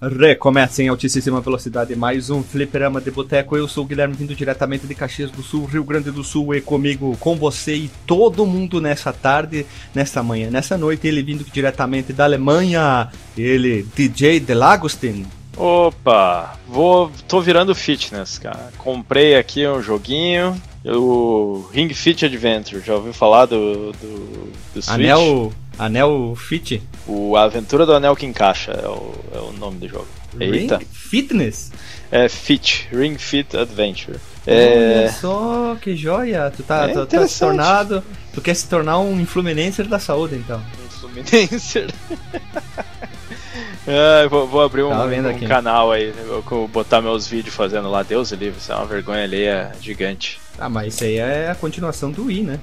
Recomeça em altíssima velocidade mais um Fliperama de Boteco. Eu sou o Guilherme, vindo diretamente de Caxias do Sul, Rio Grande do Sul, e comigo, com você e todo mundo nessa tarde, nessa manhã, nessa noite. Ele vindo diretamente da Alemanha, ele, DJ Delagostin. Opa, vou, tô virando fitness, cara. Comprei aqui um joguinho, o Ring Fit Adventure. Já ouviu falar do, do, do Switch? Anel, Anel Fit? O Aventura do Anel que Encaixa é o, é o nome do jogo. Eita. Ring Fitness? É Fit, Ring Fit Adventure. Olha É, só, que joia! Tu tá, É tu, tá se tornado, tu quer se tornar um influencer da saúde, então. um Fluminense. É, vou, vou abrir um, um canal aí, vou botar meus vídeos fazendo lá, Deus e livre, isso é uma vergonha alheia gigante. Ah, mas isso aí é a continuação do Wii, né?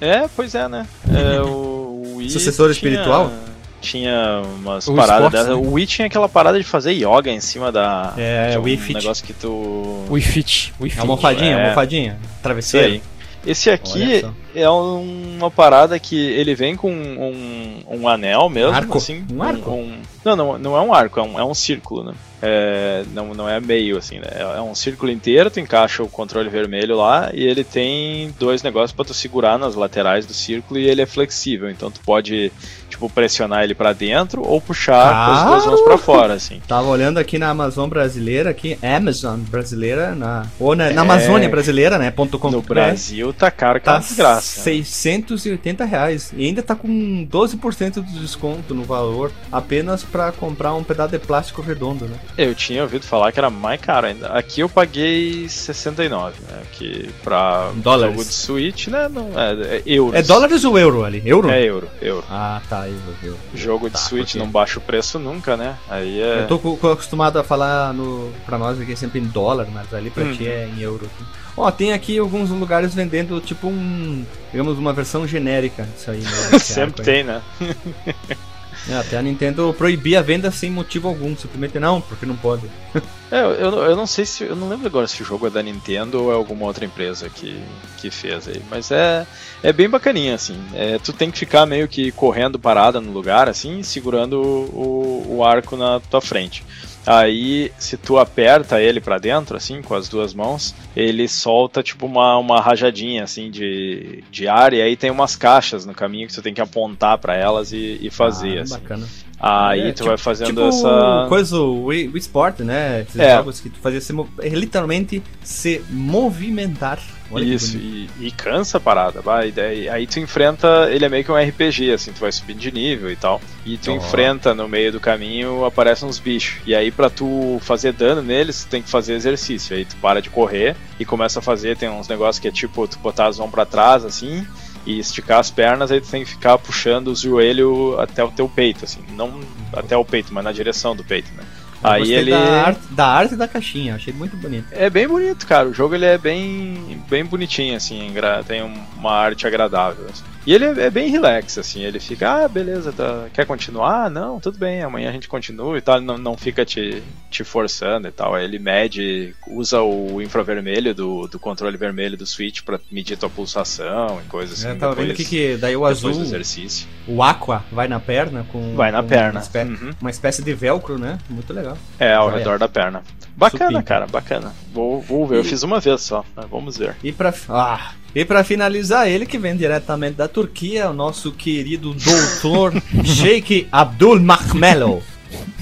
É, pois é, né? É, o, o Wii Sucessor tinha- espiritual? Tinha umas O paradas esporte, dessa. né? O Wii tinha aquela parada de fazer yoga em cima da. É, o Wii um Fit. negócio que tu. Wii Fit. Wii É Fit. almofadinha, É. almofadinha, Isso travesseiro. aí. Esse aqui é um- uma parada que ele vem com um, um anel mesmo, Arco? assim. Um arco? um- não, não, não é um arco, é um, é um círculo, né? É, não, não é meio, assim, né? É um círculo inteiro, tu encaixa o controle vermelho lá e ele tem dois negócios pra tu segurar nas laterais do círculo e ele é flexível, então tu pode, tipo, pressionar ele pra dentro ou puxar com as duas mãos pra fora, assim. Tava olhando aqui na Amazon brasileira, aqui, Amazon brasileira, na, ou na, na É. Amazônia brasileira, né? ponto .com No Brasil tá caro que é Tá uma desgraça. né? 680 reais. E ainda tá com 12% de desconto no valor, apenas pra comprar um pedaço de plástico redondo, né? Eu tinha ouvido falar que era mais caro ainda. Aqui eu paguei 69, né? Que pra Dólares. jogo de Switch, né? Não, é, é euros. É dólares ou euro ali? Euro? É euro, euro. Ah, tá, euro. Jogo Tá, de Switch porque- não baixa o preço nunca, né? Aí é. Eu tô co- co- acostumado a falar no, pra nós aqui sempre em dólar, mas ali pra Uhum. ti é em euro. Ó, tem aqui alguns lugares vendendo tipo um, digamos, uma versão genérica disso aí. Né, Sempre tem, né? É, até a Nintendo proibia a venda sem motivo algum, simplesmente não, porque não pode. É, eu, eu, não sei se. Eu não lembro agora se o jogo é da Nintendo ou é alguma outra empresa que, que fez aí. Mas é, é bem bacaninha, assim. É, tu tem que ficar meio que correndo parada no lugar, assim, segurando o, o arco na tua frente. Aí, se tu aperta ele pra dentro, assim, com as duas mãos, ele solta tipo uma, uma rajadinha, assim, de, de ar, e aí tem umas caixas no caminho que tu tem que apontar pra elas e, e fazer, Ah, assim. Bacana. Aí É, tu tipo- vai fazendo tipo essa. coisa, o Wii, Wii Sport, né? Esses É. jogos que tu fazia se, literalmente se movimentar. Olha Isso, e, e cansa a parada, vai. Daí, aí tu enfrenta, ele é meio que um RPG, assim, tu vai subindo de nível e tal. E tu Ó. enfrenta no meio do caminho, aparecem uns bichos. E aí pra tu fazer dano neles, tu tem que fazer exercício. Aí tu para de correr e começa a fazer, tem uns negócios que é tipo, tu botar as mãos pra trás, assim, e esticar as pernas, aí tu tem que ficar puxando o joelho até o teu peito, assim. Não até o peito, mas na direção do peito, né? Eu Aí ele... da, arte, da arte da caixinha, achei muito bonito. É bem bonito, cara. O jogo ele é bem, bem bonitinho, assim, tem um- uma arte agradável. assim. E ele é, é bem relax, assim, ele fica, ah, beleza, tá- quer continuar? Não, tudo bem, amanhã a gente continua e tal, não, não fica te, te forçando e tal. Ele mede, usa o infravermelho do, do controle vermelho do Switch pra medir tua pulsação e coisas assim. eu tava vendo depois- aqui que daí o azul, exercício. o aqua, vai na perna com. Vai na com perna. Uma espécie, Uhum. uma espécie de velcro, né? Muito legal. É, ao redor da perna. Bacana, cara, bacana. Vou, vou ver, eu E- fiz uma vez só, mas vamos ver. E pra, ah, e pra finalizar, ele que vem diretamente da Turquia, o nosso querido doutor Sheikh Abdul Mahmelo.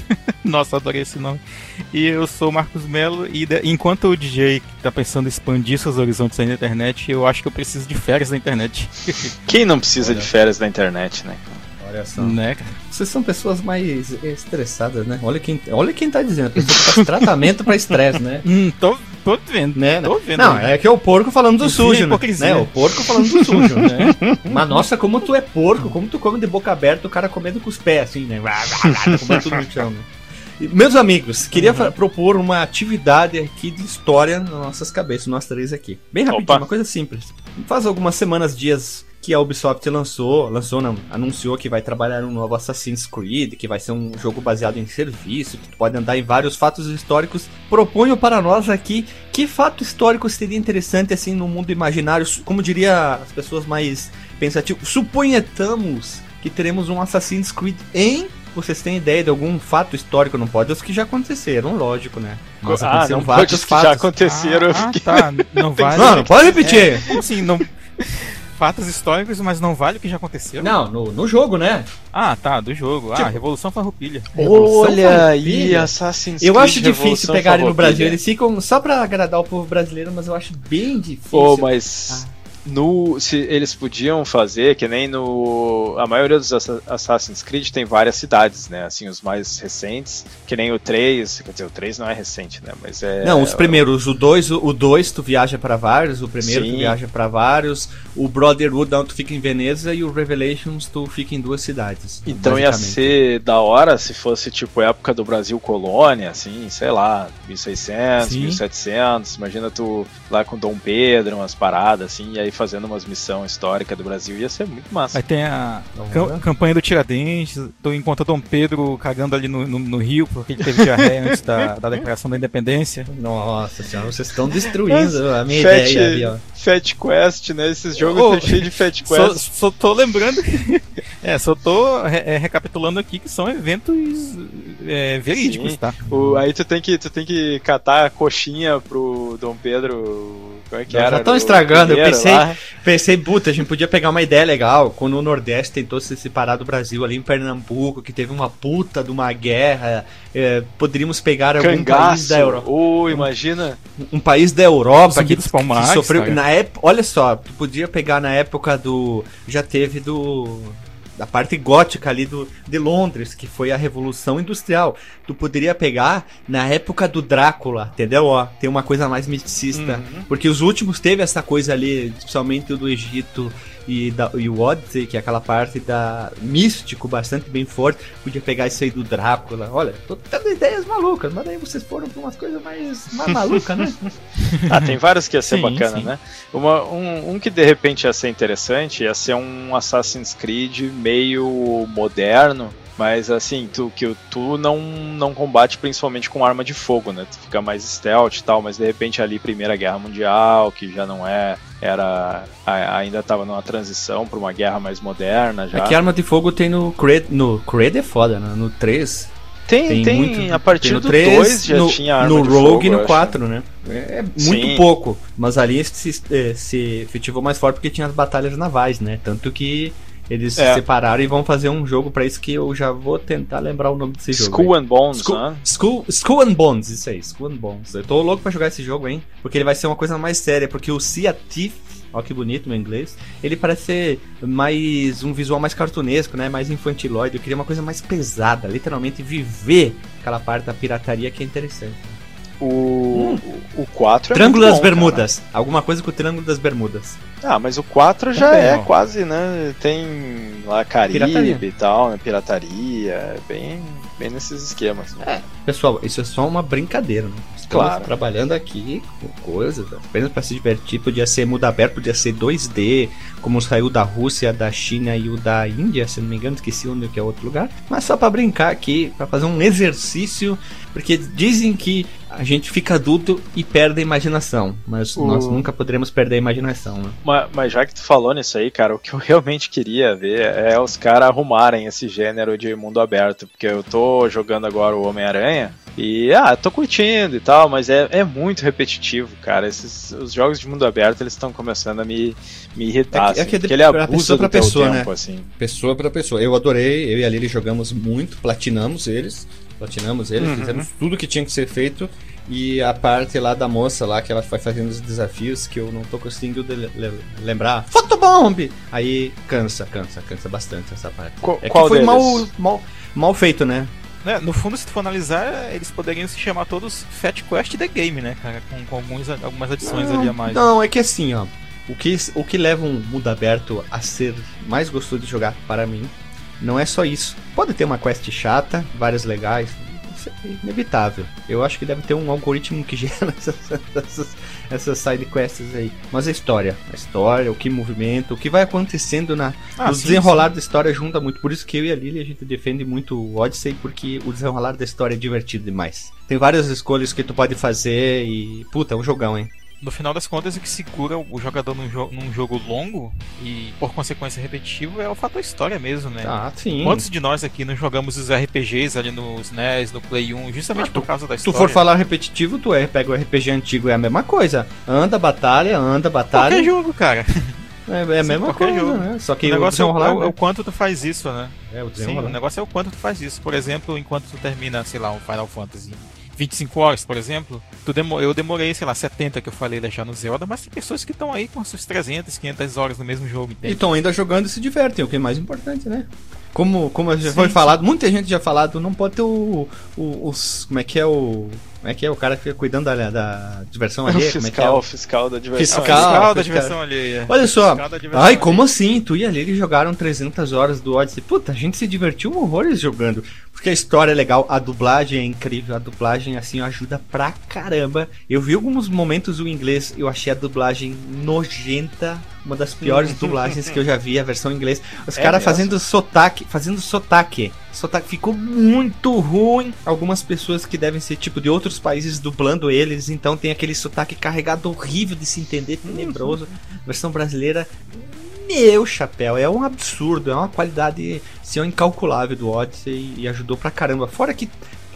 Nossa, adorei esse nome. E eu sou o Marcos Melo e de- enquanto o DJ tá pensando em expandir seus horizontes aí na internet, eu acho que eu preciso de férias na internet. Quem não precisa Olha. de férias da internet, né? Olha só. né? Vocês são pessoas mais estressadas, né? Olha quem, olha quem tá dizendo. A pessoa que faz tratamento pra estresse, né? Hum, tô, tô vendo. Né, né? Tô vendo. Não, é que é o porco falando do sujo, né? hipocrisia. né? O porco falando do sujo, né? Mas nossa, como tu é porco, como tu come de boca aberta, o cara comendo com os pés, assim, né? Comendo tudo no chão, né? Meus amigos, queria Uhum. propor uma atividade aqui de história nas nossas cabeças, nós três aqui. Bem rapidinho, Opa. uma coisa simples. Faz algumas semanas, dias que a Ubisoft lançou, lançou não, anunciou que vai trabalhar um novo Assassin's Creed, que vai ser um jogo baseado em serviço, que tu pode andar em vários fatos históricos. Proponho para nós aqui que fato histórico seria interessante assim no mundo imaginário, como diria as pessoas mais pensativas, suponhamos que teremos um Assassin's Creed em vocês têm ideia de algum fato histórico, não pode os que já aconteceram, lógico, né? Mas ah, não pode os que já aconteceram. Ah, ah tá, não vale. Não, não pode repetir. É, como assim, não fatos históricos, mas não vale o que já aconteceu? Não, no, no jogo, né? Ah, tá, do jogo. Ah, tipo, Revolução Farroupilha. Olha aí, Assassin's Creed. Eu acho difícil pegarem no Brasil. Eles ficam só pra agradar o povo brasileiro, mas eu acho bem difícil. Pô, mas. Ah no se eles podiam fazer que nem no a maioria dos Assassin's Creed tem várias cidades, né? Assim os mais recentes, que nem o 3, quer dizer, o 3 não é recente, né? Mas é Não, os primeiros, o 2, o 2 tu viaja para vários, o primeiro Sim. tu viaja para vários, o Brotherhood não, tu fica em Veneza e o Revelations tu fica em duas cidades. Então ia ser da hora se fosse tipo época do Brasil colônia, assim, sei lá, 1600, Sim. 1700, imagina tu lá com Dom Pedro, umas paradas assim, e aí fazendo umas missões históricas do Brasil, ia ser muito massa. Aí tem a cam campanha do Tiradentes, tu encontra Dom Pedro cagando ali no, no, no rio, porque ele teve diarreia antes da, da declaração da independência. Nossa senhora, vocês estão destruindo a minha Fat, ideia ali, ó. Fat Quest, né? Esses jogos oh, cheios de Fat Quest. Só, só tô lembrando que. é, só tô re é, recapitulando aqui que são eventos é, verídicos, Sim. tá? O, aí tu tem, que, tu tem que catar a coxinha pro Dom Pedro como é que era? Já estão estragando. Eu pensei, pensei, puta, a gente podia pegar uma ideia legal. Quando o Nordeste tentou se separar do Brasil ali em Pernambuco, que teve uma puta de uma guerra, é, poderíamos pegar algum Cangaço. país da Europa. Oh, imagina. Um, um país da Europa que, que, sofreu. Na época, olha só, tu podia pegar na época do. Já teve do da parte gótica ali do, de Londres, que foi a Revolução Industrial. Tu poderia pegar na época do Drácula, entendeu? Ó, tem uma coisa mais misticista. Uhum. Porque os últimos teve essa coisa ali, principalmente o do Egito e, da, e o Odyssey, que é aquela parte da místico bastante bem forte, podia pegar isso aí do Drácula. Olha, tô tendo ideias malucas, mas aí vocês foram pra umas coisas mais, mais malucas, né? ah, tem vários que ia ser sim, bacana, sim. né? Uma, um, um que de repente ia ser interessante ia ser um Assassin's Creed meio moderno mas assim, tu, que tu não, não combate principalmente com arma de fogo, né? Tu fica mais stealth e tal, mas de repente ali Primeira Guerra Mundial, que já não é. Era. ainda tava numa transição para uma guerra mais moderna já. É que arma de fogo tem no Cred. No Cred é foda, né? No 3. Tem, tem, tem muito, a partir tem do 3, 2 já no, tinha arma No de Rogue fogo, e no 4, né? É, é muito Sim. pouco. Mas ali se, eh, se efetivou mais forte porque tinha as batalhas navais, né? Tanto que eles é. se separaram e vão fazer um jogo para isso que eu já vou tentar lembrar o nome desse jogo. School and Bones, School, né? School, School and Bones, isso aí, School and Bones. Eu tô louco pra jogar esse jogo, hein? Porque ele vai ser uma coisa mais séria, porque o Sea Thief, ó que bonito meu inglês, ele parece ser mais um visual mais cartunesco, né? Mais infantiloide. Eu queria uma coisa mais pesada, literalmente viver aquela parte da pirataria que é interessante. O, hum. o 4 é Triângulo das bom, Bermudas. Cara. Alguma coisa com o Triângulo das Bermudas. Ah, mas o 4 já é, é quase, né? Tem lá Caribe pirataria. e tal, né? Pirataria, é bem, bem nesses esquemas. É. Pessoal, isso é só uma brincadeira, né? Estamos claro. trabalhando aqui com coisas apenas para se divertir. Podia ser mundo aberto, podia ser 2D, como saiu da Rússia, da China e o da Índia, se não me engano, esqueci onde que é outro lugar. Mas só para brincar aqui, para fazer um exercício, porque dizem que a gente fica adulto e perde a imaginação, mas o... nós nunca poderemos perder a imaginação. Né? Mas, mas, já que tu falou nisso aí, cara, o que eu realmente queria ver é os caras arrumarem esse gênero de mundo aberto, porque eu tô jogando agora o Homem-Aranha e, ah, tô curtindo e tal, mas é, é muito repetitivo, cara. Esses, os jogos de mundo aberto, eles estão começando a me, me irritar, é, que, é assim, é que ele abusa pessoa pra pessoa, tempo, né? assim. Pessoa pra pessoa. Eu adorei, eu e a Lili jogamos muito, platinamos eles, platinamos eles, uhum. fizemos tudo que tinha que ser feito. E a parte lá da moça lá, que ela vai fazendo os desafios, que eu não tô conseguindo lembrar. Fotobomb! Aí cansa, cansa, cansa bastante essa parte. Qu é que foi mal, mal, mal feito, né? É, no fundo, se tu for analisar, eles poderiam se chamar todos Fat Quest The Game, né, cara? Com, com alguns, algumas adições não, ali a mais. Não, é que assim, ó. O que, o que leva um mundo aberto a ser mais gostoso de jogar para mim não é só isso. Pode ter uma quest chata, várias legais, é inevitável. Eu acho que deve ter um algoritmo que gera essas, essas, essas side quests aí. Mas a história, a história, o que movimenta, o que vai acontecendo na, ah, no sim, desenrolar sim. da história junta muito. Por isso que eu e a Lily a gente defende muito o Odyssey, porque o desenrolar da história é divertido demais. Tem várias escolhas que tu pode fazer e. Puta, é um jogão, hein? No final das contas, o que segura o jogador num, jo num jogo longo e, por consequência, repetitivo é o fator história mesmo, né? Ah, sim. Quantos de nós aqui não jogamos os RPGs ali no SNES, no Play 1, justamente ah, tu, por causa da história? Se tu for falar repetitivo, tu é, pega o RPG antigo, é a mesma coisa. Anda, batalha, anda, batalha. Qualquer jogo, cara. É, é a mesma coisa, jogo. né? Só que o negócio o é, o, é, o quanto tu faz isso, né? É, o Sim, o negócio é o quanto tu faz isso. Por exemplo, enquanto tu termina, sei lá, um Final Fantasy 25 horas, por exemplo, demo, eu demorei, sei lá, 70 que eu falei deixar no Zelda, mas tem pessoas que estão aí com suas 300, 500 horas no mesmo jogo. Entende? E estão ainda jogando e se divertem, o que é mais importante, né? Como, como já sim, foi falado, muita gente já falado, não pode ter o, o, os. Como é que é o. Como é que é o cara que fica cuidando da, da diversão alheia? Fiscal, como é que é? o... fiscal da diversão fiscal, fiscal, fiscal da diversão alheia. Olha só. Ai, como assim? Tu e a Lili jogaram 300 horas do Odyssey. Puta, a gente se divertiu horrores jogando. Porque a história é legal, a dublagem é incrível, a dublagem assim ajuda pra caramba. Eu vi alguns momentos o inglês, eu achei a dublagem nojenta, uma das piores dublagens que eu já vi, a versão em inglês. Os é caras fazendo sotaque, fazendo sotaque. Sotaque ficou muito ruim. Algumas pessoas que devem ser tipo de outros países dublando eles, então tem aquele sotaque carregado horrível de se entender, tenebroso. Versão brasileira meu chapéu, é um absurdo, é uma qualidade assim, incalculável do Odyssey e ajudou pra caramba. Fora que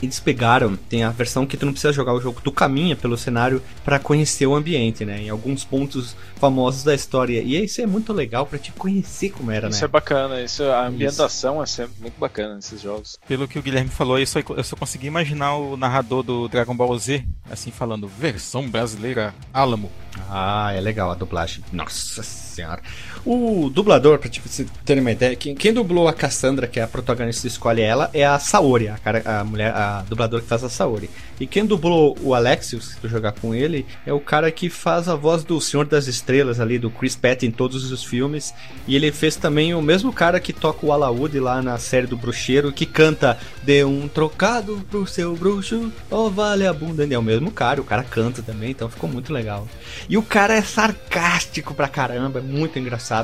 eles pegaram, tem a versão que tu não precisa jogar o jogo, tu caminha pelo cenário para conhecer o ambiente, né? Em alguns pontos famosos da história. E isso é muito legal para te conhecer como era, isso né? Isso é bacana, isso, a ambientação isso. é sempre muito bacana nesses jogos. Pelo que o Guilherme falou, eu só, eu só consegui imaginar o narrador do Dragon Ball Z, assim, falando, versão brasileira Alamo. Ah, é legal a dublagem. Nossa senhora. O dublador, pra você ter uma ideia, quem, quem, dublou a Cassandra, que é a protagonista escolhe ela, é a Saori, a, cara, a mulher, a dubladora que faz a Saori. E quem dublou o Alexios, se tu jogar com ele, é o cara que faz a voz do Senhor das Estrelas ali, do Chris Pratt em todos os filmes. E ele fez também o mesmo cara que toca o alaúde lá na série do Bruxeiro, que canta Dê um trocado pro seu bruxo, oh vale a bunda. É o mesmo cara, o cara canta também, então ficou muito legal. E o cara é sarcástico pra caramba, é muito engraçado.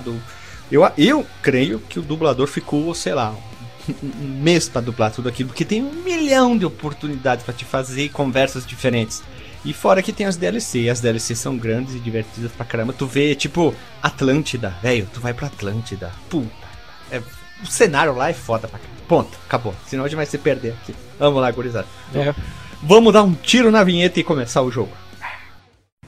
Eu, eu creio que o dublador ficou, sei lá, um mês para dublar tudo aquilo, porque tem um milhão de oportunidades para te fazer conversas diferentes. E fora que tem as DLC, as DLC são grandes e divertidas pra caramba. Tu vê, tipo, Atlântida, velho, tu vai pra Atlântida. Puta. É, o cenário lá é foda pra caramba. Ponto, acabou. Senão a gente vai se perder aqui. Vamos lá, gurizada. É. Vamos dar um tiro na vinheta e começar o jogo.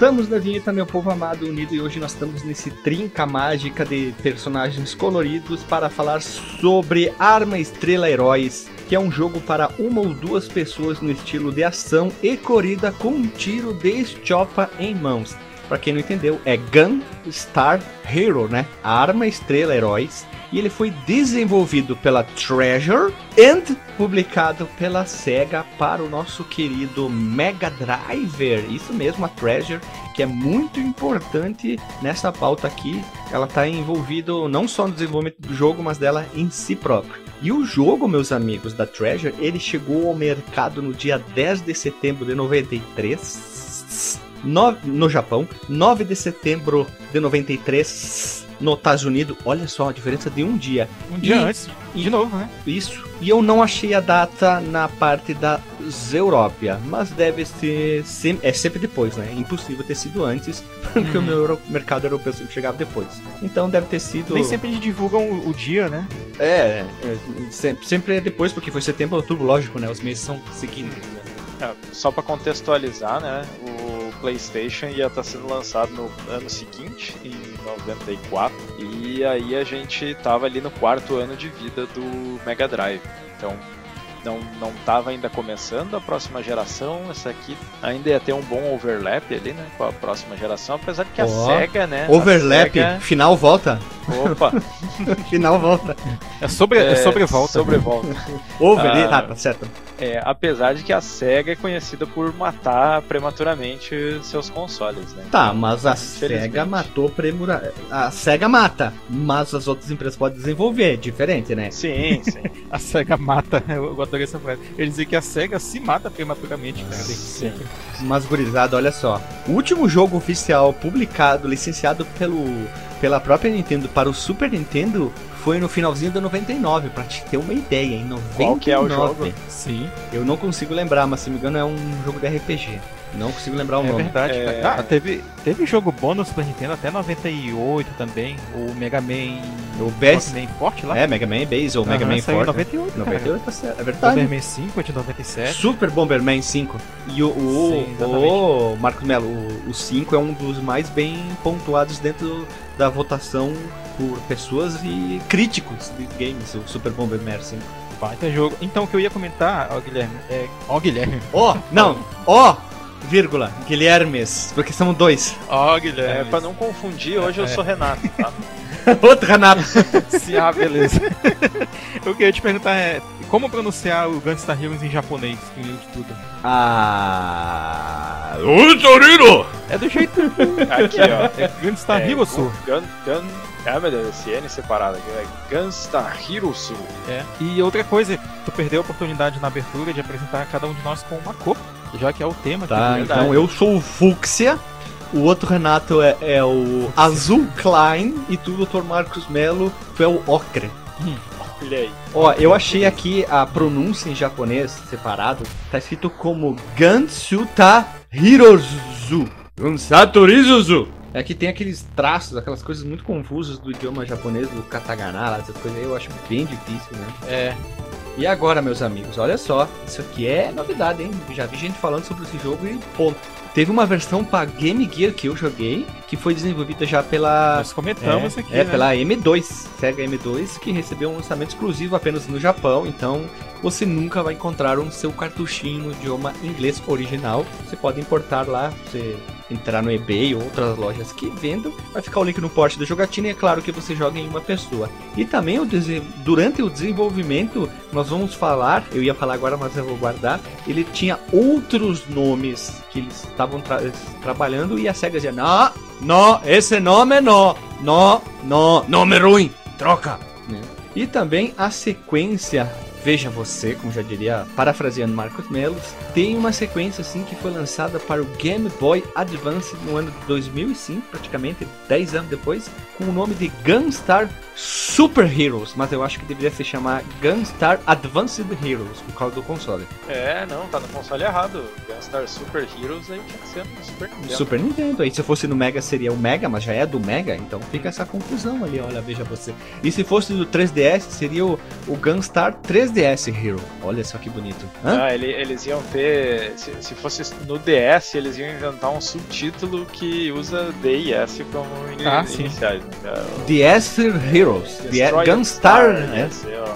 Voltamos da vinheta, meu povo amado unido, e hoje nós estamos nesse trinca mágica de personagens coloridos para falar sobre Arma Estrela Heróis, que é um jogo para uma ou duas pessoas no estilo de ação e corrida com um tiro de estiopa em mãos. Para quem não entendeu, é Gun Star Hero, né? Arma Estrela Heróis e ele foi desenvolvido pela Treasure e publicado pela Sega para o nosso querido Mega Driver. Isso mesmo, a Treasure, que é muito importante nessa pauta aqui. Ela está envolvida não só no desenvolvimento do jogo, mas dela em si próprio. E o jogo, meus amigos, da Treasure, ele chegou ao mercado no dia 10 de setembro de 93. No, no Japão, 9 de setembro de 93 nos Estados Unidos, olha só a diferença de um dia. Um dia e, antes, de novo, né? Isso. E eu não achei a data na parte da Europia, mas deve ser sem- é sempre depois, né? É impossível ter sido antes, porque o meu euro- mercado europeu sempre chegava depois. Então deve ter sido Nem sempre eles divulgam o, o dia, né? é, é, sempre, sempre é depois, porque foi setembro, outubro, lógico, né? Os meses são seguintes. né? É, só pra contextualizar, né? O PlayStation ia estar sendo lançado no ano seguinte, em 94, e aí a gente tava ali no quarto ano de vida do Mega Drive. Então não, não tava ainda começando a próxima geração, essa aqui ainda ia ter um bom overlap ali, né? Com a próxima geração, apesar de que a Ó, SEGA, né? a Overlap, SEGA- final volta. Opa, final volta. É sobre, é, sobrevolta. Sobrevolta. Over, Ah. ah, tá certo. É, apesar de que a SEGA é conhecida por matar prematuramente seus consoles, né? Tá, mas a. SEGA matou premura... A SEGA mata, mas as outras empresas podem desenvolver, é diferente, né? Sim, sim. A SEGA mata. Eu, adorei essa frase. Ele dizia que a SEGA se mata prematuramente, cara. Sim. Mas gurizada, olha só. O último jogo oficial publicado, licenciado pelo, pela própria Nintendo para o Super Nintendo foi no finalzinho do 99, pra te ter uma ideia, em 99. Qual que é o jogo? Sim, Eu não consigo lembrar, mas se me engano é um jogo de RPG. Não consigo lembrar o é nome. verdade. É. cara. Ah, teve, teve jogo bom no Super Nintendo até 98 também. O Mega Man. O Best- Mega Man Forte lá. É, Mega Man Base ou Mega Aham, Man saiu em Forte. 98, cara. 98 tá certo, é verdade. Bomberman 5 é de 97. Super Bomberman 5. E o, o, Sim, o Marcos Melo, o, o 5 é um dos mais bem pontuados dentro da votação por pessoas e críticos de games, o Super Bomberman 5. Baita jogo. Então, o que eu ia comentar, ó, Guilherme, é. Ó, Guilherme. Ó, não, ó, vírgula, Guilhermes, porque são dois. Ó, É, Guilherme. pra não confundir, hoje eu É. sou Renato, tá? Outro Renato. Sim, ah, beleza. o que eu ia te perguntar é. Como pronunciar o Gunstar Heroes em japonês, primeiro de tudo? Ah. O Torino! É do jeito. Aqui, ó. É Gunstar É, Heroes. Gun, Gun, ah, meu Deus, esse N separado aqui. É Gunstar Hirosu. É. E outra coisa, tu perdeu a oportunidade na abertura de apresentar cada um de nós com uma cor, já que é o tema Tá, então eu sou o Fúcsia. O outro Renato é, é o Azul Klein e tu, Dr. Marcos Melo, tu é o Ocre. Olha aí. Ó, eu achei aqui a pronúncia em japonês separado, tá escrito como Gansuta Hirozu. Gansatorizuzu. É que tem aqueles traços, aquelas coisas muito confusas do idioma japonês, do katakana, essas coisas aí, eu acho bem difícil, né? É. E agora, meus amigos, olha só, isso aqui é novidade, hein? Já vi gente falando sobre esse jogo e ponto. Teve uma versão para Game Gear que eu joguei, que foi desenvolvida já pela Nós comentamos é, aqui. é, né? pela M2, Sega M2, que recebeu um lançamento exclusivo apenas no Japão, então você nunca vai encontrar um seu cartuchinho no idioma inglês original. Você pode importar lá, você entrar no eBay ou outras lojas que vendam, vai ficar o link no post da jogatina e é claro que você joga em uma pessoa. E também o durante o desenvolvimento, nós vamos falar, eu ia falar agora, mas eu vou guardar, ele tinha outros nomes que eles estavam tra- trabalhando e a SEGA dizia, não, não, esse nome não, não, não, nome ruim, troca. né? E também a sequência, veja você, como já diria, parafraseando Marcos Melos, tem uma sequência assim que foi lançada para o Game Boy Advance no ano de 2005, praticamente 10 anos depois, com o nome de Gunstar Super Heroes, mas eu acho que deveria se chamar Gunstar Advanced Heroes por causa do console. É, não, tá no console errado. Gunstar Super Heroes aí tinha que ser no Super Nintendo. Super Nintendo. Aí se fosse no Mega seria o Mega, mas já é do Mega, então fica essa confusão ali, olha, veja você. E se fosse do 3DS, seria o, o Gunstar 3DS Hero. Olha só que bonito. Hã? Ah, ele- eles iam ter. Se, se fosse no DS, eles iam inventar um subtítulo que usa D e S como ini- Ah, sim. iniciais. Né? DS Heroes. The Destroy Gunstar, Star, né?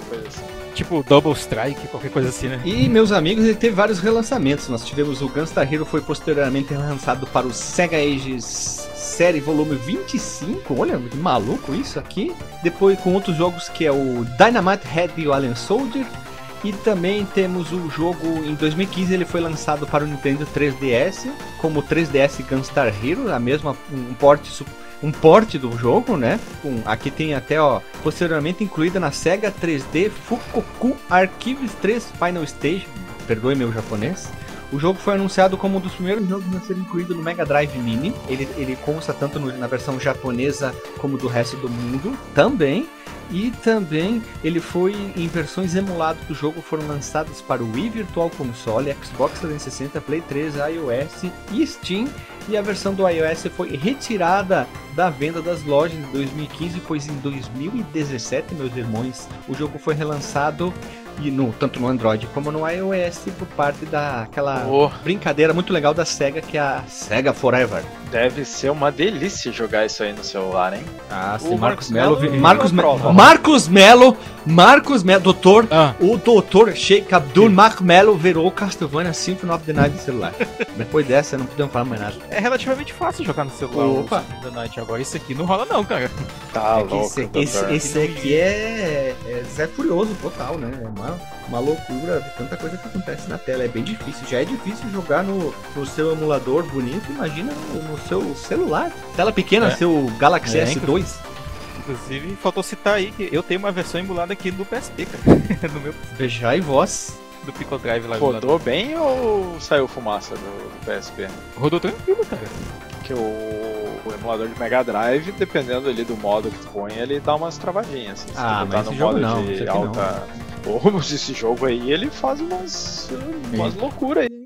coisa assim. Tipo Double Strike, qualquer coisa assim, né? E, meus amigos, ele teve vários relançamentos. Nós tivemos o Gunstar Hero, foi posteriormente lançado para o Sega Ages Série Volume 25. Olha, que maluco isso aqui. Depois com outros jogos que é o Dynamite Head e o Alien Soldier. E também temos o jogo em 2015, ele foi lançado para o Nintendo 3DS, como 3DS Gunstar Hero, a mesma um porte um porte do jogo, né? Com, aqui tem até, ó, posteriormente incluída na Sega 3D Fukoku Archives 3 Final Stage, perdoe meu japonês. O jogo foi anunciado como um dos primeiros jogos a ser incluído no Mega Drive Mini. Ele, ele consta tanto no- na versão japonesa como do resto do mundo também. E também ele foi em versões emuladas do jogo foram lançadas para o Wii Virtual Console, Xbox 360, Play 3, iOS e Steam. E a versão do iOS foi retirada da venda das lojas em 2015, pois em 2017, meus irmãos, o jogo foi relançado e no, tanto no Android como no iOS por parte daquela Oh. brincadeira muito legal da SEGA que é a SEGA Forever. Deve ser uma delícia jogar isso aí no celular, hein? Ah, O Marcos Marcos Melo. Melo Marcos aprova. Marcos Melo. Marcos Melo. Doutor. Ah, O doutor Sheikh Abdul Mark Melo virou Castlevania Symphony of the Night no celular. Depois dessa, não podemos falar mais nada. é relativamente fácil jogar no celular Opa. o Symphony of the Night. Agora esse aqui não rola não, cara. Tá É louco, esse, esse, esse aqui é, é Zé Furioso total, né? É uma, uma loucura de tanta coisa que acontece na tela. É bem difícil. Já é difícil jogar no, no seu emulador bonito. Imagina no, no seu celular. Tela pequena, É. seu Galaxy É, S2. Inclusive, faltou citar aí que eu tenho uma versão emulada aqui do PSP, cara. no meu Beijar e voz. do Pico Drive lá. Rodou bem ou saiu fumaça do, do PSP? Rodou tranquilo, cara. Que o, o emulador de Mega Drive, dependendo ali do modo que tu põe, ele dá umas travadinhas. Assim, se Ah, tu botar mas no esse jogo modo de aqui não. Mas esse jogo aí, ele faz umas, umas loucuras aí.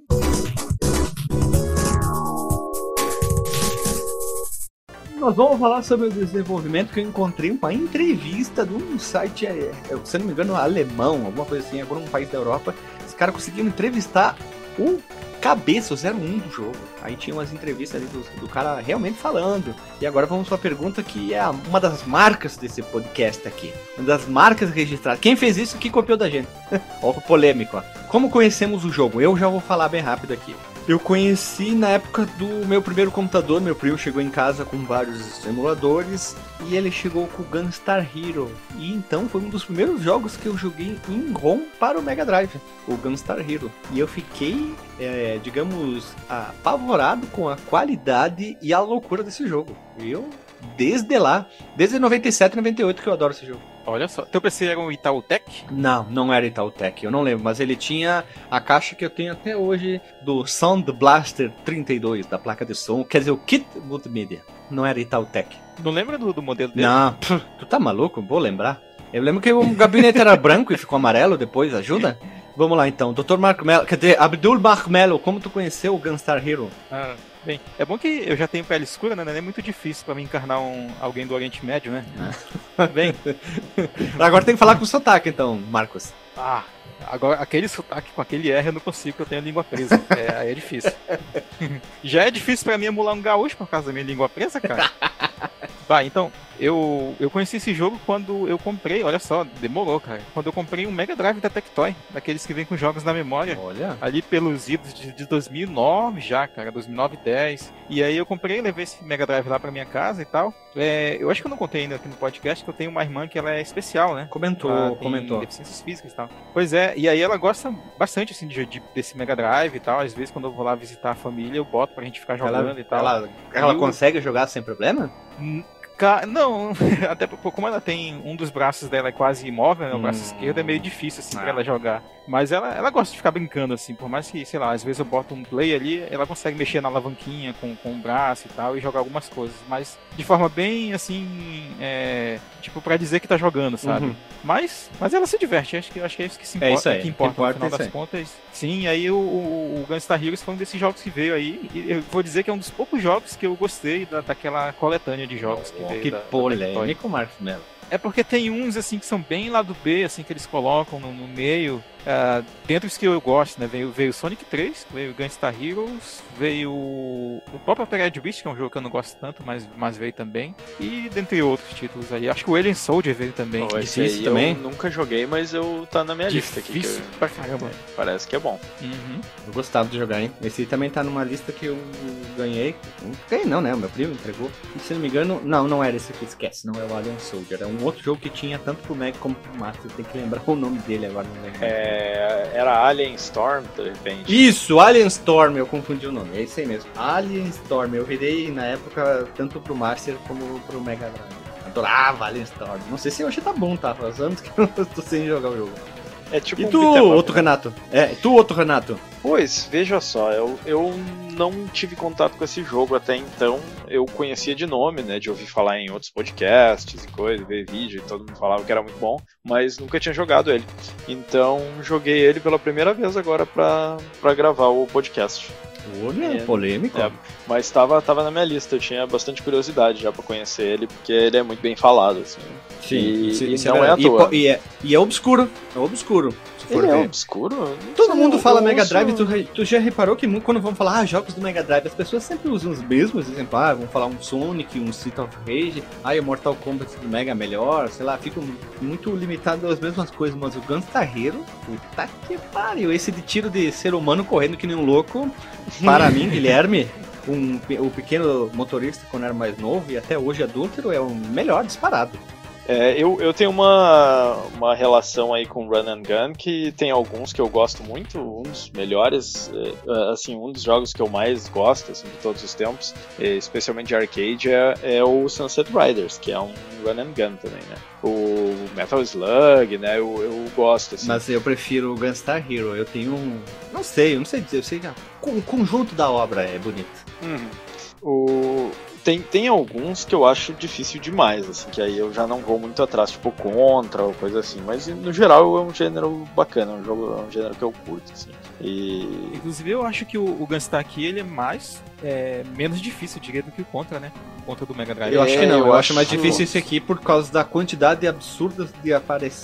Nós vamos falar sobre o desenvolvimento que eu encontrei uma entrevista de um site, é, é, se não me engano, alemão, alguma coisa assim, agora um país da Europa. Os caras conseguiram entrevistar o cabeça, o 01 do jogo. Aí tinha umas entrevistas ali do, do cara realmente falando. E agora vamos para a pergunta que é uma das marcas desse podcast aqui. Uma das marcas registradas. Quem fez isso que copiou da gente? ó, polêmico, ó. Como conhecemos o jogo? Eu já vou falar bem rápido aqui. Eu conheci na época do meu primeiro computador. Meu primo chegou em casa com vários emuladores e ele chegou com o Gunstar Hero. E então foi um dos primeiros jogos que eu joguei em ROM para o Mega Drive, o Gunstar Hero. E eu fiquei, é, digamos, apavorado com a qualidade e a loucura desse jogo. Eu, desde lá, desde 97, 98 que eu adoro esse jogo. Olha só. Teu PC era um Itautec? Não, não era Itautec, eu não lembro, mas ele tinha a caixa que eu tenho até hoje do Sound Blaster 32, da placa de som, quer dizer, o kit multimídia. Não era Itautec. Não lembra do, do modelo dele? Não, pff, tu tá maluco? Vou lembrar. Eu lembro que o gabinete era branco e ficou amarelo depois, ajuda? Vamos lá então, Dr. Marco Mello, quer dizer, Abdul Marco Mello, como tu conheceu o Gunstar Hero? Ah, bem, é bom que eu já tenho pele escura, né? Não é muito difícil pra mim encarnar um, alguém do Oriente Médio, né? bem, Agora tem que falar com sotaque então, Marcos. ah, agora aquele sotaque com aquele R eu não consigo, porque eu tenho a língua presa. É, aí é difícil. já é difícil pra mim emular um gaúcho por causa da minha língua presa, cara. Vai, então, eu, eu conheci esse jogo quando eu comprei, olha só, demorou, cara. Quando eu comprei um Mega Drive da Tectoy, daqueles que vem com jogos na memória. Olha. ali pelos idos de, de 2009 já, cara, 2009 10. E aí eu comprei, levei esse Mega Drive lá pra minha casa e tal. É, eu acho que eu não contei ainda aqui no podcast que eu tenho uma irmã que ela é especial, né? Comentou, comentou. deficiências físicas e tal. Pois é, e aí ela gosta bastante assim de, de- desse Mega Drive e tal. Às vezes quando eu vou lá visitar a família, eu boto pra gente ficar jogando Ela, e tal. ela, ela Eu- consegue jogar sem problema? Não, até porque como ela tem um dos braços dela é quase imóvel, né, o braço Hum. esquerdo é meio difícil assim Ah. pra ela jogar. Mas ela, ela gosta de ficar brincando assim, por mais que, sei lá, às vezes eu boto um play ali, ela consegue mexer na alavanquinha com, com o braço e tal e jogar algumas coisas, mas de forma bem assim, é, tipo pra dizer que tá jogando, sabe? Uhum. Mas, mas ela se diverte, acho que acho que é isso que se É importa, isso aí, que importa, que importa no final é das contas. Sim, aí o, o, o Gunstar Heroes foi um desses jogos que veio aí, e eu vou dizer que é um dos poucos jogos que eu gostei da, daquela coletânea de jogos que veio que da, da polêmico, Marcos Mello. É porque tem uns assim que são bem lá do B, assim, que eles colocam no, no meio. Ah, dentre os que eu gosto, né? Veio, veio Sonic 3, veio Gunstar Heroes, veio o próprio Altered Beast, que é um jogo que eu não gosto tanto, mas, mas veio também. E dentre outros títulos aí. Acho que o Alien Soldier veio também. Esse difícil aí também. Eu nunca joguei, mas eu tá na minha lista aqui. Difícil eu- pra caramba. é, parece que é bom. Uhum. Eu gostava de jogar, hein? Esse também tá numa lista que eu ganhei. Ganhei não, né? O meu primo entregou. E se não me engano, não, não era esse aqui, esquece. Não é o Alien Soldier. É um outro jogo que tinha tanto pro Mega como pro Master. Tem que lembrar o nome dele agora, não lembro. É, era Alien Storm, de repente. Isso, Alien Storm, eu confundi o nome, é isso aí mesmo. Alien Storm, eu virei na época tanto pro Master como pro Mega Drive. Adorava Alien Storm. Não sei se hoje tá bom, tá? Faz anos que eu tô sem jogar o jogo. É tipo E um tu, up, outro né? Renato? É, tu, outro Renato? Pois, veja só, eu, eu não tive contato com esse jogo até então. Eu conhecia de nome, né? De ouvir falar em outros podcasts e coisa, ver vídeo, e todo mundo falava que era muito bom, mas nunca tinha jogado ele. Então joguei ele pela primeira vez agora pra, pra gravar o podcast. Olha, É, polêmico. É, mas estava tava na minha lista, eu tinha bastante curiosidade já pra conhecer ele, porque ele é muito bem falado, assim. Sim, E- isso, e não é, é à. E toa. po- E, é, e é obscuro. É obscuro. For Ele é obscuro? Todo mundo eu- fala eu Mega Drive, tu, tu já reparou que quando vão falar ah, jogos do Mega Drive, as pessoas sempre usam os mesmos exemplos. Ah, vão falar um Sonic, um Street of Rage, ah, e o Mortal Kombat do Mega é melhor, sei lá, ficam muito limitados às mesmas coisas, mas o Gunstar Hero, puta que pariu, esse de tiro de ser humano correndo que nem um louco, para mim, Guilherme, um, o pequeno motorista quando era mais novo e até hoje adúltero, é o melhor disparado. É, eu, eu tenho uma, uma relação aí com Run and Gun que tem alguns que eu gosto muito, um dos melhores, é, assim, um dos jogos que eu mais gosto assim, de todos os tempos, é, especialmente de arcade, é, é o Sunset Riders, que é um Run and Gun também, né? O Metal Slug, né? Eu, eu gosto, assim. Mas eu prefiro o Gunstar Hero. Eu tenho um. Não sei, eu não sei dizer. Eu sei que o conjunto da obra é bonito. Uhum. O... Tem, tem alguns que eu acho difícil demais, assim, que aí eu já não vou muito atrás, tipo contra ou coisa assim, mas no geral é um gênero bacana, é um jogo, é um gênero que eu curto, assim. E. Inclusive, eu acho que o, o Gunstar aqui ele é mais. É, menos difícil, diria, do que o Contra, né? O Contra do Mega Drive. Eu acho que não, eu eu, acho mais acho- difícil esse aqui por causa da quantidade absurda de, aparec...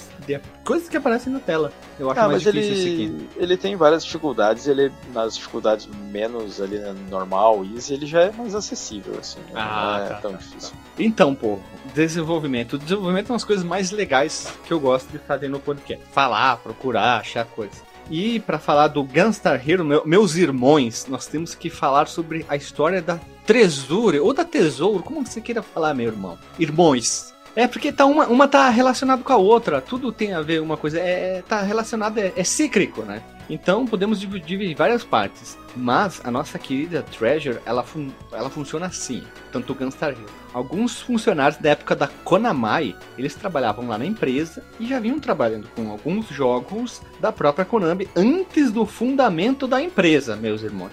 coisas que aparecem na tela. Eu acho Ah, mais mas difícil esse aqui. ele, ele tem várias dificuldades, ele nas dificuldades menos ali né, normal, easy, ele já é mais acessível, assim, né? Ah, não é tá, tão tá, difícil. Então, pô, desenvolvimento. O desenvolvimento é uma das coisas mais legais que eu gosto de fazer no podcast. Falar, procurar, achar coisas. E pra falar do Gunstar Hero, meu- meus irmãos, nós temos que falar sobre a história da Tresure, ou da Tesouro, como você queira falar, meu irmão. Irmãos. É porque tá uma, uma tá relacionada com a outra, tudo tem a ver uma coisa, é, é- tá relacionado, é, é cíclico, né? Então podemos dividir em várias partes. Mas a nossa querida Treasure, ela, fun ela funciona assim, tanto Gunstar Hero. Alguns funcionários da época da Konami, eles trabalhavam lá na empresa e já vinham trabalhando com alguns jogos da própria Konami antes do fundamento da empresa, meus irmãos.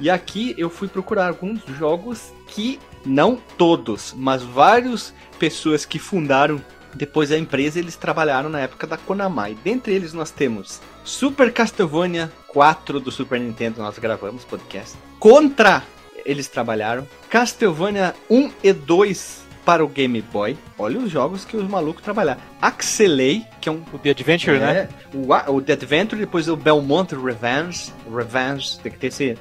E aqui eu fui procurar alguns jogos que, não todos, mas várias pessoas que fundaram depois da empresa, eles trabalharam na época da Konami. Dentre eles nós temos Super Castlevania 4 do Super Nintendo, nós gravamos podcast. Contra eles trabalharam. Castlevania 1 e 2 para o Game Boy. Olha os jogos que os malucos trabalharam. Axelay, que é um O The Adventure, né? é, o, A- o The Adventure, depois o Belmont Revenge. Revenge, tem que ter esse,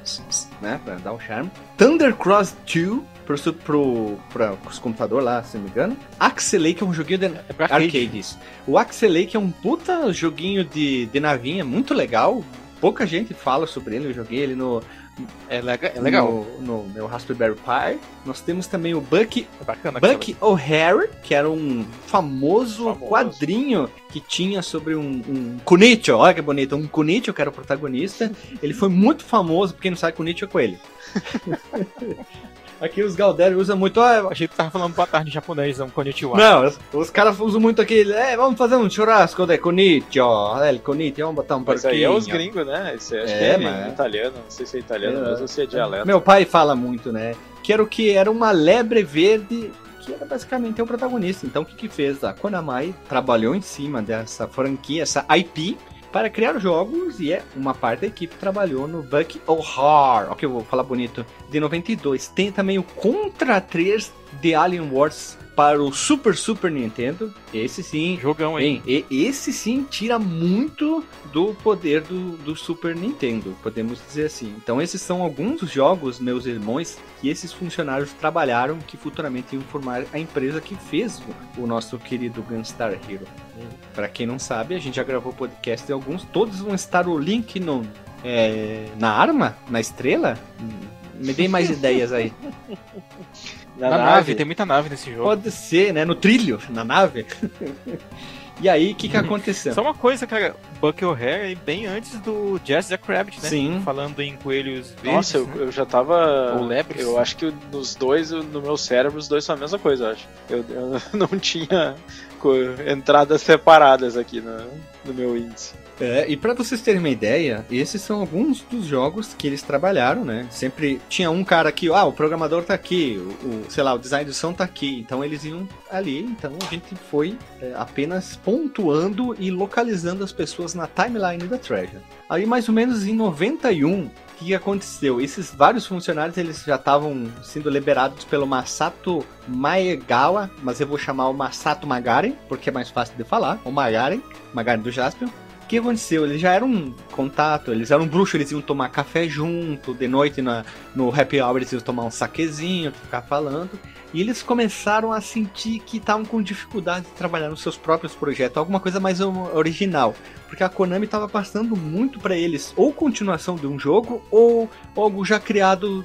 né, pra dar um charme. Thunder Cross 2, pro, pro, pra os computadores lá, se não me engano. Axelay, que é um joguinho de É pra arcade. arcades. O Axelay, que é um puta joguinho de, de navinha, muito legal. Pouca gente fala sobre ele, eu joguei ele no, É, lega- é legal. no, no meu Raspberry Pi. Nós temos também o Bucky É bacana. Buck O'Hare, que era um famoso, Famoso. quadrinho que tinha sobre um, um Kunicho, olha que bonito, um Kunicho que era o protagonista. Ele foi muito famoso, porque não sabe, Kunicho é coelho. Aqui os Galdério usam muito. Ah, Achei que tu tava falando boa tarde em japonês, um konnichiwa. não, os, os caras usam muito aquele. É, vamos fazer um churrasco de Kunicho. É, Kunicho, vamos botar um Mas aí é os gringos, né? Esse, acho É, que é mas- em italiano, não sei se é italiano É. mesmo ou se é dialeto. Meu pai fala muito, né? Que era o que era uma lebre verde que era basicamente o protagonista. Então o que que fez? A Konami trabalhou em cima dessa franquia, essa IP, para criar jogos e é uma parte da equipe trabalhou no Buck O'Hare, ok, eu vou falar bonito, de 92. Tem também o Contra 3 de Alien Wars para o Super Super Nintendo. Esse sim, Jogão aí. Bem, e- esse sim tira muito do poder do, do Super Nintendo, podemos dizer assim. Então esses são alguns jogos, meus irmãos, que esses funcionários trabalharam que futuramente iam formar a empresa que fez o, o nosso querido Gunstar Hero. Para quem não sabe, a gente já gravou podcast de alguns, todos vão estar o link no, é, na arma, na estrela. Me dê mais ideias aí. Na, nave. tem muita nave nesse jogo. Pode ser, né? No trilho, na nave. e aí, o que, que aconteceu? Só uma coisa, cara, Buck O'Hare é bem antes do Jazz the Rabbit, né? Sim. Falando em coelhos verdes. Nossa, eu, né? eu já tava. Ou. Eu acho que nos dois, no meu cérebro, os dois são a mesma coisa, eu acho. Eu, eu não tinha entradas separadas aqui no, no meu índice. É, e para vocês terem uma ideia, esses são alguns dos jogos que eles trabalharam, né? Sempre tinha um cara que, ah, o programador tá aqui, o, o sei lá, o design do som tá aqui, então eles iam ali, então a gente foi é, apenas pontuando e localizando as pessoas na timeline da Treasure. Aí mais ou menos em 91, o que aconteceu? Esses vários funcionários eles já estavam sendo liberados pelo Masato Maegawa, mas eu vou chamar o Masato Magaren, porque é mais fácil de falar, o Magaren, Magaren do Jaspion. Que aconteceu? Eles já eram um contato, eles eram bruxos, eles iam tomar café junto, de noite na, no happy hour eles iam tomar um saquezinho, ficar falando. E eles começaram a sentir que estavam com dificuldade de trabalhar nos seus próprios projetos, alguma coisa mais original. Porque a Konami estava passando muito para eles ou continuação de um jogo ou algo já criado,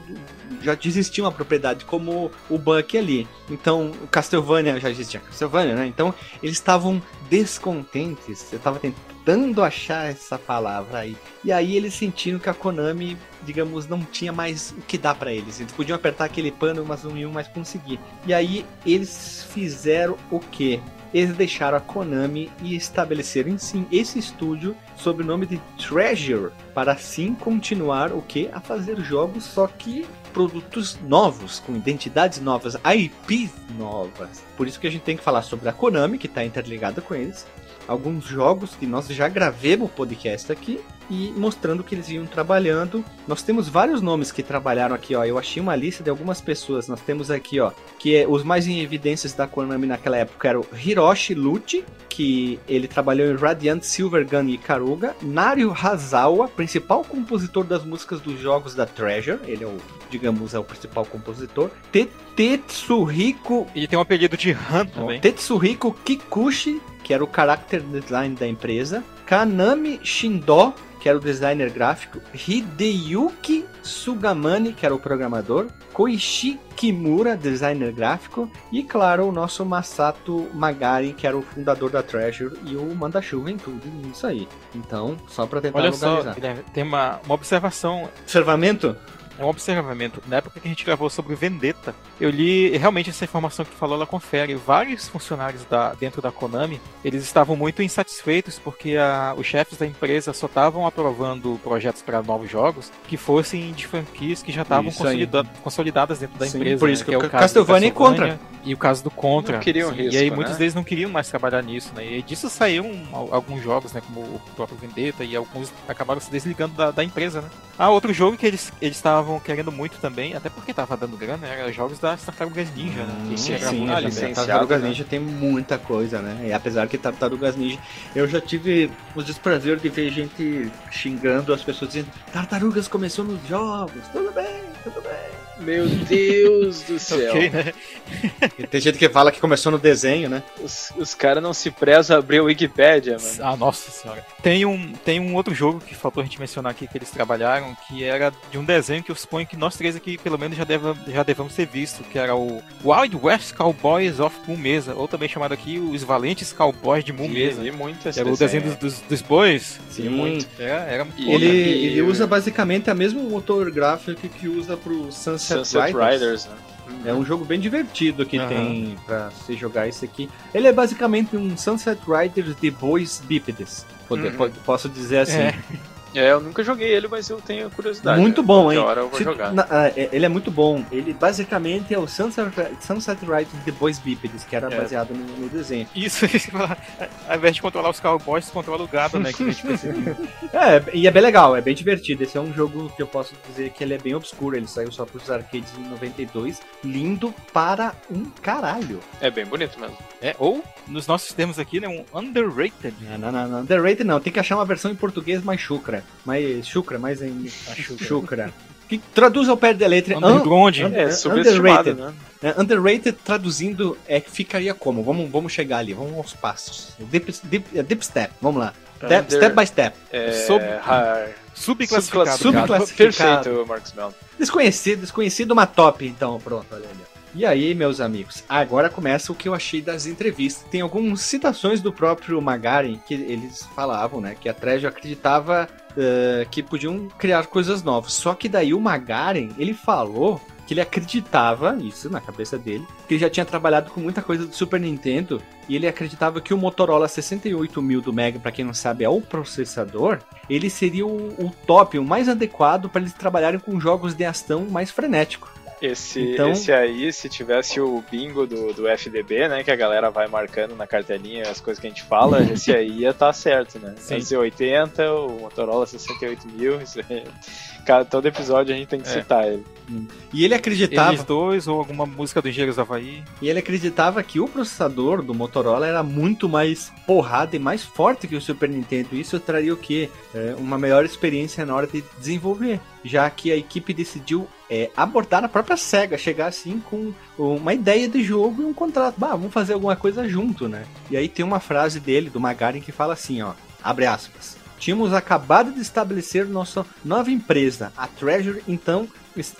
já existia uma propriedade, como o Buck ali. Então, Castlevania já existia Castlevania, né? Então, eles estavam descontentes. Eu estava tentando achar essa palavra aí. E aí eles sentiram que a Konami, digamos, não tinha mais o que dar para eles. Eles podiam apertar aquele pano, mas não iam mais conseguir. E aí eles fizeram o quê? Eles deixaram a Konami e estabeleceram sim esse estúdio sob o nome de Treasure para assim continuar o que a fazer jogos só que produtos novos, com identidades novas, IPs novas. Por isso que a gente tem que falar sobre a Konami, que está interligada com eles, alguns jogos que nós já gravemos o podcast aqui e mostrando que eles iam trabalhando. Nós temos vários nomes que trabalharam aqui, ó. Eu achei uma lista de algumas pessoas. Nós temos aqui, ó, que é os mais em evidências da Konami naquela época era o Hiroshi Luchi, que ele trabalhou em Radiant Silvergun e Karuga, Nario Hazawa, principal compositor das músicas dos jogos da Treasure, ele é o, digamos, é o principal compositor. Tetsuhiko, ele tem um apelido de Han também. Tetsuhiko Kikuchi, que era o character design da empresa, Kanami Shindo, que era o designer gráfico, Hideyuki Sugamani, que era o programador, Koichi Kimura, designer gráfico, e claro, o nosso Masato Magari, que era o fundador da Treasure e o manda-chuva em tudo isso aí. Então, só para tentar Olha localizar. só, tem uma, uma observação Observamento? É um observamento. Na época que a gente gravou sobre Vendetta, eu li realmente essa informação que falou, ela confere. Vários funcionários da, dentro da Konami, eles estavam muito insatisfeitos porque a, os chefes da empresa só estavam aprovando projetos para novos jogos que fossem de franquias que já estavam consolida, consolidadas dentro da Sim, empresa. por isso né, que é o Castlevania e Contra. E o caso do Contra. Sim, risco, E aí né? muitos deles não queriam mais trabalhar nisso, né? E disso saíram al- alguns jogos, né? Como o próprio Vendetta, e alguns acabaram se desligando da, da empresa, né? Ah, outro jogo que eles eles estavam querendo muito também, até porque tava dando grana, era jogos das Tartarugas Ninja, né? Que sim, sim, ah, Tartarugas né? Ninja tem muita coisa, né? E apesar que Tartarugas Ninja, eu já tive o desprazer de ver gente xingando as pessoas dizendo Tartarugas começou nos jogos, tudo bem, tudo bem. Meu Deus do céu. Ok, né? Tem gente que fala que começou no desenho, né? Os, os caras não se prezam a abrir a Wikipédia, mano. Ah, nossa senhora. Tem um, tem um outro jogo que faltou a gente mencionar aqui que eles trabalharam, que era de um desenho que eu suponho que nós três aqui pelo menos já, deva, já devamos ter visto, que era o Wild West Cowboys of Moon Mesa, ou também chamado aqui os Valentes Cowboys de Moon Mesa. Vi muito esse Era o desenho dos, dos, dos bois. Sim, muito. Era, era E Ele, ele usa basicamente a mesmo motor gráfico que usa pro Sunset, Sunset Riders. Riders, né? É um jogo bem divertido que Aham. tem pra se jogar esse aqui. Ele é basicamente um Sunset Riders de bois bípedes. Pode- Uhum. pode- Posso dizer assim. É. É, eu nunca joguei ele, mas eu tenho curiosidade. Muito bom, hein? hora eu vou Se- jogar. na- ah, é- ele é muito bom. Ele basicamente é o Sunset, Sunset Riders de bois bípedes, que era É. baseado no, no desenho. Isso, isso, ao invés de controlar os cowboys, você controla o gado, né? Que a gente percebeu. É, e é bem legal, é bem divertido. Esse é um jogo que eu posso dizer que ele é bem obscuro. Ele saiu só pros arcades em 92. Lindo para um caralho. É bem bonito mesmo. É, ou, nos nossos termos aqui, né? Um underrated. Não, não, não, não. Underrated não. Tem que achar uma versão em português mais chucra. Mais chucra, mais em chucra. Que traduz ao pé da letra. Un- Underground. un- É, subestimado, underrated. né? É, underrated traduzindo é que ficaria como? Vamos, vamos chegar ali, vamos aos passos. Deep, deep, é, deep step, vamos lá. Step, Under- step by step. É, Sob- Subclassificado. Subclassificado. Perfeito, Marcos Melo. Desconhecido, desconhecido, uma top, então, pronto, olha ali. E aí, meus amigos, agora começa o que eu achei das entrevistas. Tem algumas citações do próprio Magaren que eles falavam, né? Que a Treasure acreditava eh, que podiam criar coisas novas. Só que daí o Magaren, ele falou que ele acreditava, isso na cabeça dele, que ele já tinha trabalhado com muita coisa do Super Nintendo e ele acreditava que o Motorola 68000 do Mega, para quem não sabe, é o processador, ele seria o, o top, o mais adequado para eles trabalharem com jogos de ação mais frenético. Esse, então... esse aí, se tivesse o bingo do, do FDB, né, que a galera vai marcando na cartelinha as coisas que a gente fala, esse aí ia estar tá certo, né? Sim. S80, o Motorola 68000, isso aí. Cada, todo episódio a gente tem que é. citar ele. E ele acreditava. Eles dois, ou alguma música do Engenheiros do Havaí. E ele acreditava que o processador do Motorola era muito mais porrada e mais forte que o Super Nintendo. Isso traria o quê? É, uma melhor experiência na hora de desenvolver. Já que a equipe decidiu é, abordar a própria SEGA, chegar assim com uma ideia de jogo e um contrato. Bah, vamos fazer alguma coisa junto, né? E aí tem uma frase dele, do Magarin, que fala assim, ó. Abre aspas. Tínhamos acabado de estabelecer nossa nova empresa, a Treasure, então,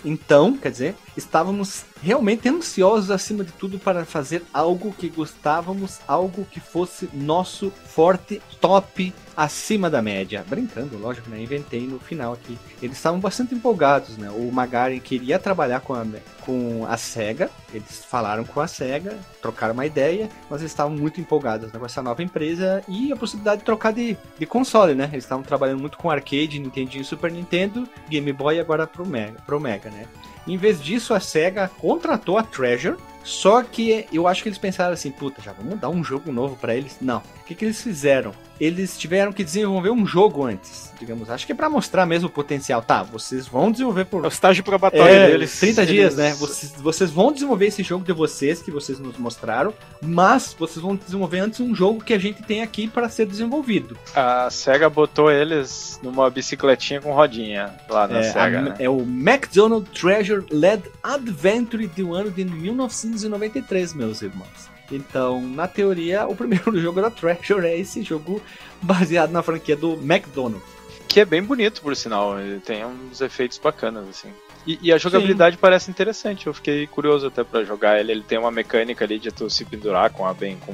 então, quer dizer, estávamos realmente ansiosos acima de tudo para fazer algo que gostávamos, algo que fosse nosso forte, top, acima da média. Brincando, lógico, né? Inventei no final aqui. Eles estavam bastante empolgados, né? O Magaren queria trabalhar com a, com a SEGA, eles falaram com a SEGA, trocaram uma ideia, mas eles estavam muito empolgados né, com essa nova empresa e a possibilidade de trocar de, de console, né? Eles estavam trabalhando muito com arcade, Nintendo, Super Nintendo, Game Boy e agora pro Mega, pro né? Em vez disso, a SEGA contratou a Treasure, só que eu acho que eles pensaram assim, puta, já vamos dar um jogo novo para eles? Não. O que, que eles fizeram? Eles tiveram que desenvolver um jogo antes, digamos. Acho que é pra mostrar mesmo o potencial. Tá, vocês vão desenvolver por. É o estágio probatório é, deles. 30 eles... dias, né? Vocês, vocês vão desenvolver esse jogo de vocês, que vocês nos mostraram, mas vocês vão desenvolver antes um jogo que a gente tem aqui para ser desenvolvido. A SEGA botou eles numa bicicletinha com rodinha lá na é, SEGA. A, né? É o McDonald Treasure Led Adventure do ano de 1900 1993, meus irmãos. Então, na teoria, o primeiro jogo da Treasure é esse jogo baseado na franquia do McDonald's. Que é bem bonito, por sinal. Ele tem uns efeitos bacanas, assim. E, e a jogabilidade Sim. parece interessante. Eu fiquei curioso até para jogar ele. Ele tem uma mecânica ali de tu se pendurar com a bem com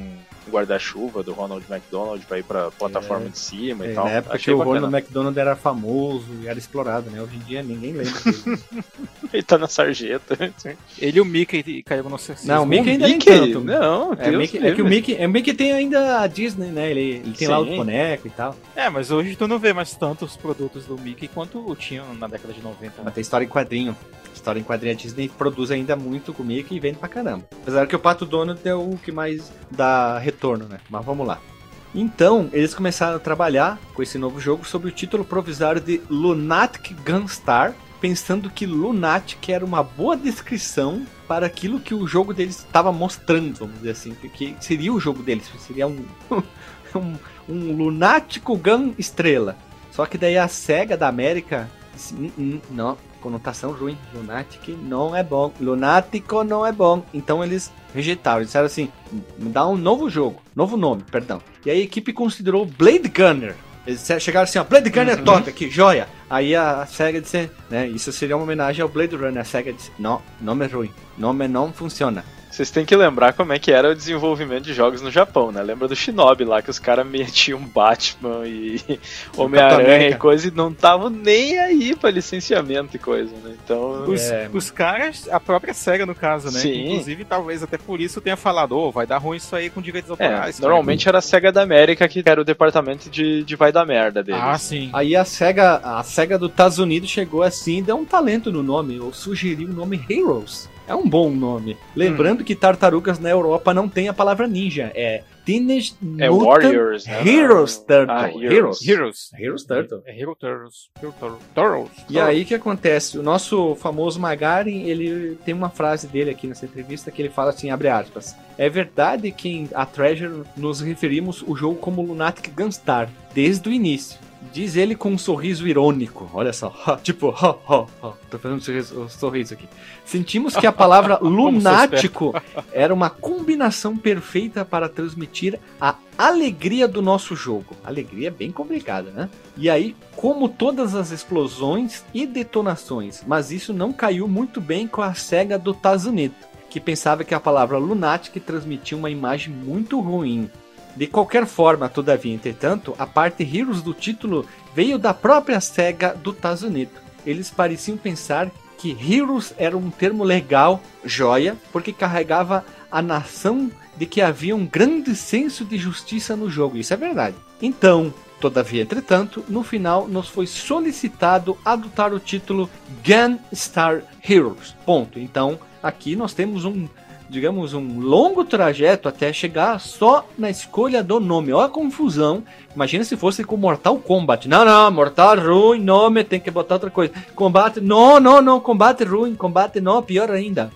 guarda-chuva do Ronald McDonald pra ir pra plataforma é. de cima e é, tal. Na época Achei que o Ronald McDonald era famoso e era explorado, né? Hoje em dia ninguém lembra dele. ele tá na sarjeta. ele e o Mickey caíram no sexismo. Não, o Mickey ainda Mickey? tanto. Não, é, Mickey, é, que o Mickey, é, o Mickey tem ainda a Disney, né? Ele, ele tem Sim. lá o boneco e tal. É, mas hoje tu não vê mais tantos produtos do Mickey quanto tinham na década de 90. Né? Mas tem história em quadrinho história em quadrinha Disney produz ainda muito comigo e vende pra caramba. Apesar que o Pato Donald é o que mais dá retorno, né? Mas vamos lá. Então, eles começaram a trabalhar com esse novo jogo sob o título provisório de Lunatic Gunstar, pensando que Lunatic era uma boa descrição para aquilo que o jogo deles estava mostrando, vamos dizer assim, que seria o jogo deles, seria um, um, um lunático gun estrela. Só que daí a SEGA da América disse, não, conotação ruim. Lunatic não é bom. Lunático não é bom. Então eles rejeitaram. Eles disseram assim: me dá um novo jogo. Novo nome, perdão. E a equipe considerou Blade Gunner. Eles chegaram assim, ó, Blade Gunner uhum. top aqui, joia. Aí a, SEGA disse, né, isso seria uma homenagem ao Blade Runner. A SEGA disse, não, nome é ruim, nome não funciona. Vocês têm que lembrar como é que era o desenvolvimento de jogos no Japão, né? Lembra do Shinobi lá, que os caras metiam Batman e Homem-Aranha e coisa e não estavam nem aí pra licenciamento e coisa, né? Então. Os, é... os caras, a própria SEGA no caso, né? Sim. Inclusive, talvez até por isso tenha falado, oh, vai dar ruim isso aí com direitos é, autorais. É, normalmente era a SEGA da América que era o departamento de, de vai da merda deles. Ah, sim. Aí a SEGA, a SEGA dos Estados Unidos chegou assim e deu um talento no nome, ou sugeriu o nome Heroes. É um bom nome. Lembrando hum. que tartarugas na Europa não tem a palavra ninja. É Teenage é Mutant Warriors, né? Heroes Turtle. Ah, Heroes. Heroes. Heroes Turtle. É Hero Turtles. Hero Turtles. E aí o que acontece? O nosso famoso Magarin, ele tem uma frase dele aqui nessa entrevista que ele fala assim, abre aspas. É verdade que em A Treasure nos referimos o jogo como Lunatic Gunstar, desde o início. Diz ele com um sorriso irônico. Olha só. tipo, ho, ho, ho. Tô fazendo um sorriso, um sorriso aqui. Sentimos que a palavra lunático era uma combinação perfeita para transmitir a alegria do nosso jogo. Alegria é bem complicada, né? E aí, como todas as explosões e detonações, mas isso não caiu muito bem com a cega do Tazunito, que pensava que a palavra lunático transmitia uma imagem muito ruim. De qualquer forma, todavia, entretanto, a parte Heroes do título veio da própria SEGA do Tazunito. Eles pareciam pensar que Heroes era um termo legal, joia, porque carregava a nação de que havia um grande senso de justiça no jogo. Isso é verdade. Então, todavia, entretanto, no final nos foi solicitado adotar o título Gunstar Heroes. Ponto. Então, aqui nós temos um digamos, um longo trajeto até chegar só na escolha do nome. Olha a confusão. Imagina se fosse com Mortal Kombat. Não, não, Mortal ruim, nome, tem que botar outra coisa. Combate, não, não, não, combate ruim, combate não, pior ainda.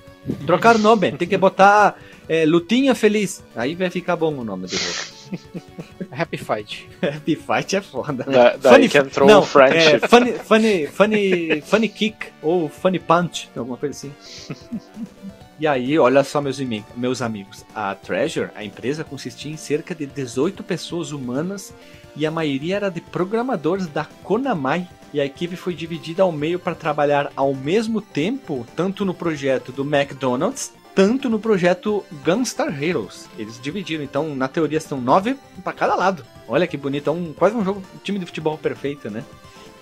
Trocar nome, tem que botar é, Lutinha Feliz. Aí vai ficar bom o nome do jogo. Happy Fight. Happy Fight é foda. Da, daí funny, que entrou não, friendship. É, funny, funny, funny, funny Kick ou Funny Punch, alguma coisa assim. E aí, olha só, meus, meus amigos, a Treasure, a empresa, consistia em cerca de 18 pessoas humanas e a maioria era de programadores da Konami. E a equipe foi dividida ao meio para trabalhar ao mesmo tempo, tanto no projeto do McDonald's, tanto no projeto Gunstar Heroes. Eles dividiram, então, na teoria, são nove para cada lado. Olha que bonito, é um, quase um jogo, um time de futebol perfeito, né?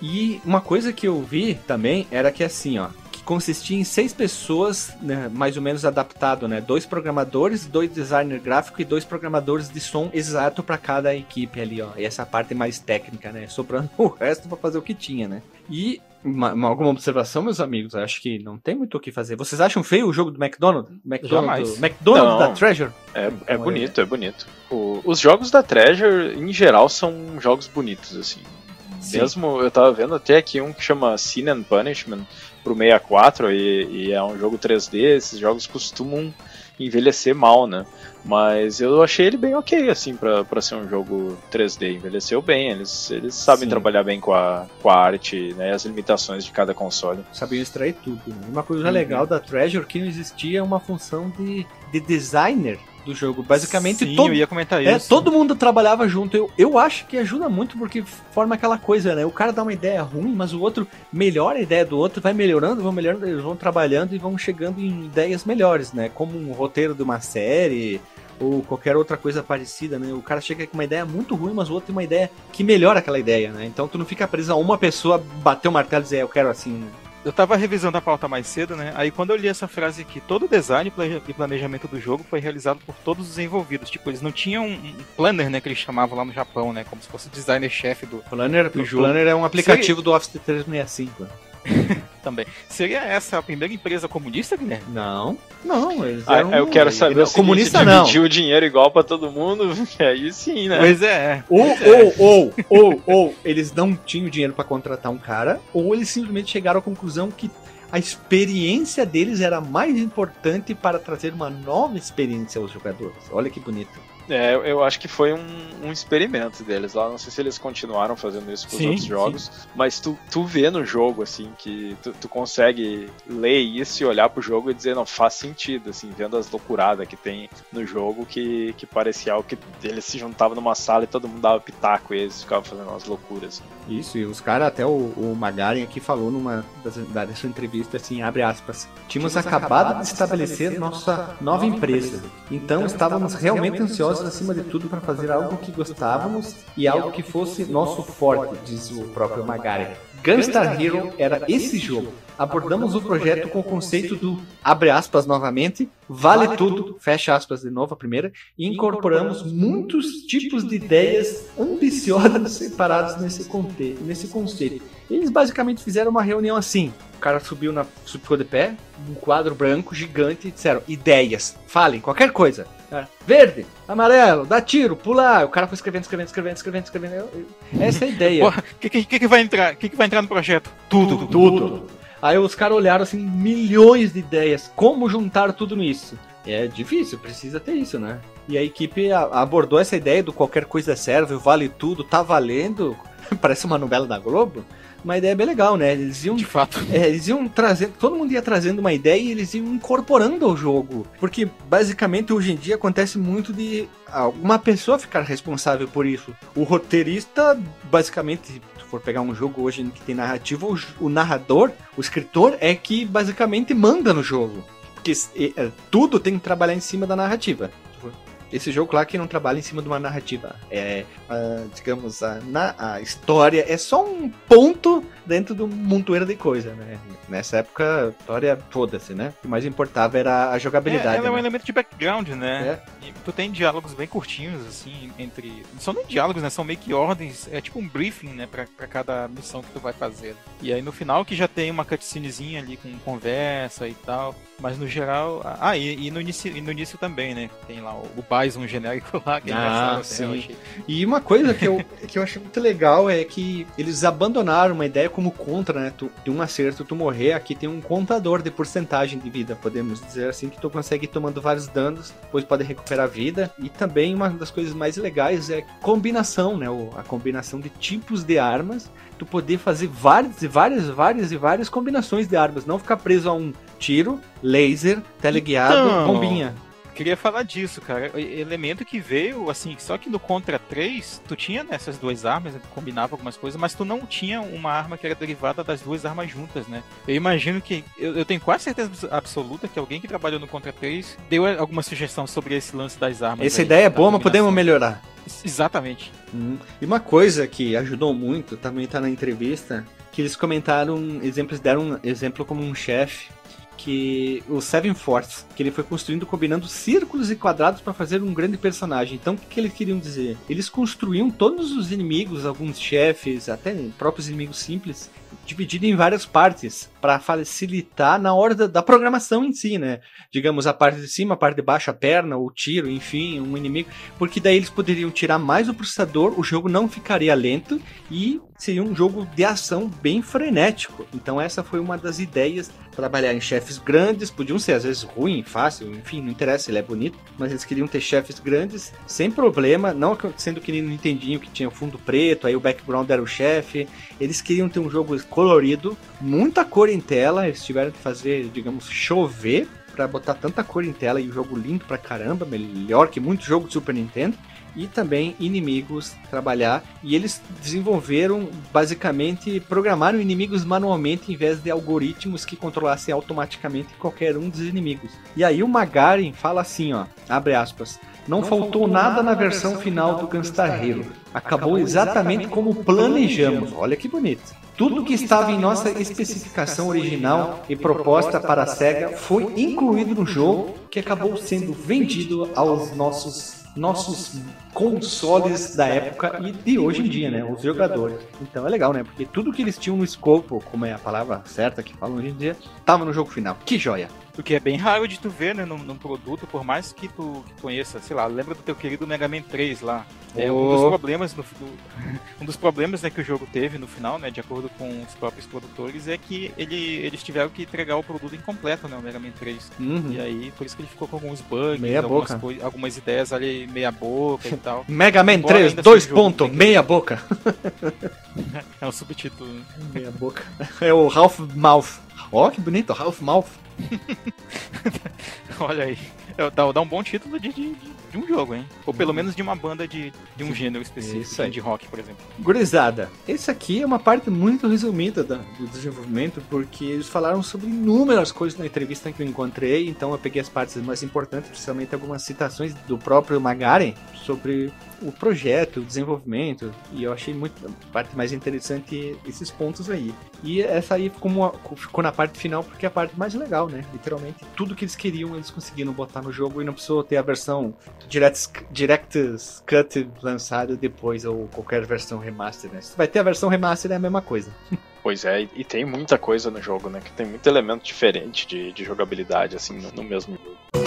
E uma coisa que eu vi também era que assim, ó, consistia em seis pessoas, né, mais ou menos adaptado, né? Dois programadores, dois designers gráficos e dois programadores de som exato para cada equipe ali, ó. E essa parte mais técnica, né? Sobrando o resto para fazer o que tinha, né? E uma, uma, alguma observação, meus amigos? Acho que não tem muito o que fazer. Vocês acham feio o jogo do McDonald's? McDonald's, McDonald's da Treasure? É, é bonito, é bonito. O, os jogos da Treasure, em geral, são jogos bonitos, assim. Sim. Mesmo eu tava vendo até aqui um que chama Sin and Punishment, pro 64 e, e é um jogo 3D, esses jogos costumam envelhecer mal, né? Mas eu achei ele bem ok, assim, para ser um jogo 3D. Envelheceu bem, eles, eles sabem Sim. trabalhar bem com a, com a arte, né? As limitações de cada console. Sabiam extrair tudo. Né? Uma coisa uhum. legal da Treasure que não existia uma função de, de designer do jogo. Basicamente, Sim, todo, eu ia comentar é, isso. É, todo mundo trabalhava junto. Eu, eu acho que ajuda muito porque forma aquela coisa, né? O cara dá uma ideia ruim, mas o outro melhora a ideia do outro, vai melhorando, vão melhorando, eles vão trabalhando e vão chegando em ideias melhores, né? Como um roteiro de uma série ou qualquer outra coisa parecida, né? O cara chega com uma ideia muito ruim, mas o outro tem uma ideia que melhora aquela ideia, né? Então tu não fica preso a uma pessoa bater o martelo e dizer, eu quero assim, eu tava revisando a pauta mais cedo, né? Aí quando eu li essa frase aqui, todo o design e planejamento do jogo foi realizado por todos os envolvidos. Tipo, eles não tinham um planner, né, que eles chamavam lá no Japão, né? Como se fosse o designer-chefe do, planner, do jogo. Planner é um aplicativo Seria... do Office 365. Também. Seria essa a primeira empresa comunista, Guilherme? Não. Não, eles ah, eram... Eu quero saber não, se comunista não. dividir o dinheiro igual para todo mundo, aí sim, né? Pois é. Ou, é. ou, ou, ou, ou, eles não tinham dinheiro para contratar um cara, ou eles simplesmente chegaram à conclusão que a experiência deles era mais importante para trazer uma nova experiência aos jogadores. Olha que bonito. É, eu acho que foi um, um, experimento deles lá. Não sei se eles continuaram fazendo isso com os outros jogos, sim. mas tu, tu vê no jogo, assim, que tu, tu, consegue ler isso e olhar pro jogo e dizer, não, faz sentido, assim, vendo as loucuradas que tem no jogo, que, que parecia algo que eles se juntavam numa sala e todo mundo dava pitaco e eles ficavam fazendo umas loucuras. Assim. Isso, e os caras, até o, o Magaren aqui falou numa das, da sua entrevista, assim, abre aspas, tínhamos acabado de estabelecer nossa nova empresa, então estávamos realmente ansiosos acima de tudo para fazer algo que gostávamos e algo que fosse nosso forte, diz o próprio Magari. Gunstar Hero era esse jogo. Abordamos o projeto com o conceito do, abre aspas novamente, vale tudo, fecha aspas de novo a primeira, e incorporamos muitos tipos de ideias ambiciosas separadas nesse, conte nesse conceito. Eles basicamente fizeram uma reunião assim. O cara subiu na ficou de pé, um quadro branco gigante e disseram: ideias, falem qualquer coisa. Verde, amarelo, dá tiro, pular. O cara foi escrevendo, escrevendo, escrevendo, escrevendo, escrevendo. Essa é a ideia. O que, que, que, vai entrar? O que, que vai entrar no projeto? Tudo, tudo. tudo. Aí os caras olharam assim, milhões de ideias. Como juntar tudo nisso? É difícil, precisa ter isso, né? E a equipe abordou essa ideia do qualquer coisa serve, vale tudo, tá valendo. Parece uma novela da Globo uma ideia bem legal, né? Eles iam. De fato. É, eles iam trazendo. Todo mundo ia trazendo uma ideia e eles iam incorporando ao jogo. Porque basicamente hoje em dia acontece muito de alguma pessoa ficar responsável por isso. O roteirista, basicamente, se for pegar um jogo hoje que tem narrativa, o, o narrador, o escritor, é que basicamente manda no jogo. Porque é, tudo tem que trabalhar em cima da narrativa. Esse jogo, claro que não trabalha em cima de uma narrativa. É, uh, digamos, a, na, a história é só um ponto dentro do montoeiro de coisa, né? Nessa época, a história, foda-se, né? O que mais importava era a jogabilidade. É, ela né? é um elemento de background, né? É. E tu tem diálogos bem curtinhos, assim, entre. Não são nem diálogos, né? São meio que ordens. É tipo um briefing, né? Pra, pra cada missão que tu vai fazer. E aí no final que já tem uma cutscenezinha ali com conversa e tal. Mas no geral. Ah, e, e no, início, e no início também, né? Tem lá o, o Bison genérico lá, que é ah, sim. E uma coisa que eu, que eu achei muito legal é que eles abandonaram uma ideia como contra, né? Tu, de um acerto tu morrer, aqui tem um contador de porcentagem de vida, podemos dizer assim, que tu consegue ir tomando vários danos, depois pode recuperar a vida. E também uma das coisas mais legais é combinação, né? A combinação de tipos de armas tu poder fazer várias e várias, várias e várias combinações de armas, não ficar preso a um tiro, laser, teleguiado, então, bombinha. Queria falar disso, cara. Elemento que veio, assim, só que no Contra 3, tu tinha nessas duas armas, né, combinava algumas coisas, mas tu não tinha uma arma que era derivada das duas armas juntas, né? Eu imagino que. Eu, eu tenho quase certeza absoluta que alguém que trabalhou no Contra 3 deu alguma sugestão sobre esse lance das armas. Essa aí, ideia é boa, mas podemos melhorar. Exatamente. Hum. E uma coisa que ajudou muito, também tá na entrevista, que eles comentaram exemplos, deram um exemplo como um chefe que o Seven Force, que ele foi construindo combinando círculos e quadrados para fazer um grande personagem. Então, o que, que eles queriam dizer? Eles construíam todos os inimigos, alguns chefes, até próprios inimigos simples, dividido em várias partes para facilitar na hora da, da, programação em si, né? Digamos, a parte de cima, a parte de baixo, a perna, o tiro, enfim, um inimigo. Porque daí eles poderiam tirar mais o processador, o jogo não ficaria lento e seria um jogo de ação bem frenético. Então essa foi uma das ideias. Trabalhar em chefes grandes, podiam ser às vezes ruim, fácil, enfim, não interessa, ele é bonito, mas eles queriam ter chefes grandes, sem problema, não sendo que nem no Nintendinho que tinha fundo preto, aí o background era o chefe. Eles queriam ter um jogo colorido, muita cor em tela, eles tiveram que fazer, digamos, chover para botar tanta cor em tela e o jogo lindo pra caramba, melhor que muito jogo de Super Nintendo e também inimigos trabalhar. E eles desenvolveram, basicamente, programaram inimigos manualmente em vez de algoritmos que controlassem automaticamente qualquer um dos inimigos. E aí o Magarin fala assim, ó, abre aspas. Não, Não faltou, faltou nada na versão final do Gunstar Hero. Acabou exatamente como planejamos. Olha que bonito. Tudo que estava em nossa especificação original e proposta para a SEGA foi incluído no jogo, que acabou sendo vendido aos nossos nossos consoles da época e de hoje em dia, né? Os jogadores. Então é legal, né? Porque tudo que eles tinham no escopo, como é a palavra certa que falam hoje em dia, tava no jogo final. Que joia! O que é bem raro de tu ver, né, num, num produto, por mais que tu, que conheça, sei lá, lembra do teu querido Mega Man 3 lá. É um dos problemas no, do, um dos problemas né, que o jogo teve no final, né, de acordo com os próprios produtores, é que ele, eles tiveram que entregar o produto incompleto, né, o Mega Man 3. Uhum. E aí, por isso que ele ficou com alguns bugs, meia algumas, boca. algumas ideias ali meia boca e tal. Mega Man 3, dois pontos, meia boca. é o subtítulo. Meia boca. É o Half Mouth. Ó, oh, que bonito, Half Mouth. Olha aí. É, dá, dá um bom título de, de, de, um jogo, hein? Ou pelo menos de uma banda de, de um gênero específico, de rock, por exemplo. Gurizada, esse aqui é uma parte muito resumida da, do desenvolvimento, porque eles falaram sobre inúmeras coisas na entrevista que eu encontrei, então eu peguei as partes mais importantes, principalmente algumas citações do próprio Magaren sobre o projeto, o desenvolvimento, e eu achei muito a parte mais interessante esses pontos aí. E essa aí ficou, uma, ficou na parte final porque é a parte mais legal, né? Literalmente, tudo que eles queriam eles conseguiram botar no jogo e não precisou ter a versão Direct, Director's Cut lançada depois ou qualquer versão remaster, né? Se vai ter a versão remaster é a mesma coisa. Pois é, e tem muita coisa no jogo, né? Que tem muito elemento diferente de, de jogabilidade, assim, no, no mesmo jogo.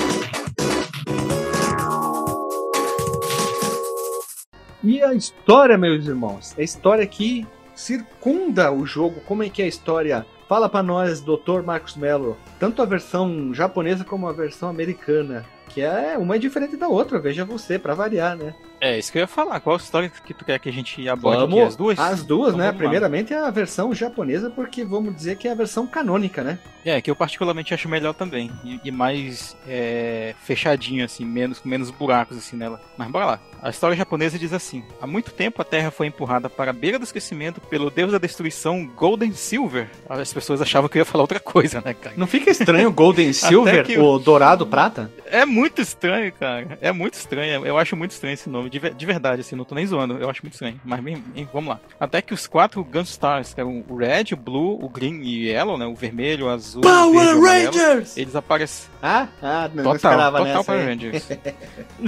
E a história, meus irmãos? A história que circunda o jogo. Como é que é a história? Fala para nós, Dr. Marcos Mello. Tanto a versão japonesa como a versão americana. Que é uma é diferente da outra, veja você, para variar, né? É, isso que eu ia falar. Qual história que tu quer que a gente aborde Vamos, aqui? As duas? As duas, Então né? vamos lá. Primeiramente é a versão japonesa, porque vamos dizer que é a versão canônica, né? É, que eu particularmente acho melhor também. E, e mais é, fechadinho, assim, menos, com menos buracos assim nela. Mas bora lá. A história japonesa diz assim: Há muito tempo a Terra foi empurrada para a beira do esquecimento pelo deus da destruição Golden Silver. As pessoas achavam que eu ia falar outra coisa, né, cara? Não fica estranho o Golden Silver, que o dourado prata? É muito estranho, cara. É muito estranho. Eu acho muito estranho esse nome. De, de verdade, assim, não tô nem zoando. Eu acho muito estranho. Mas bem, bem, vamos lá. Até que os quatro Gunstars, que eram o Red, o Blue, o Green e o Yellow, né? O vermelho, o azul, o verde, e o amarelo, Eles aparecem. Ah, ah não, não Total, esperava total nessa. Power aí. Rangers.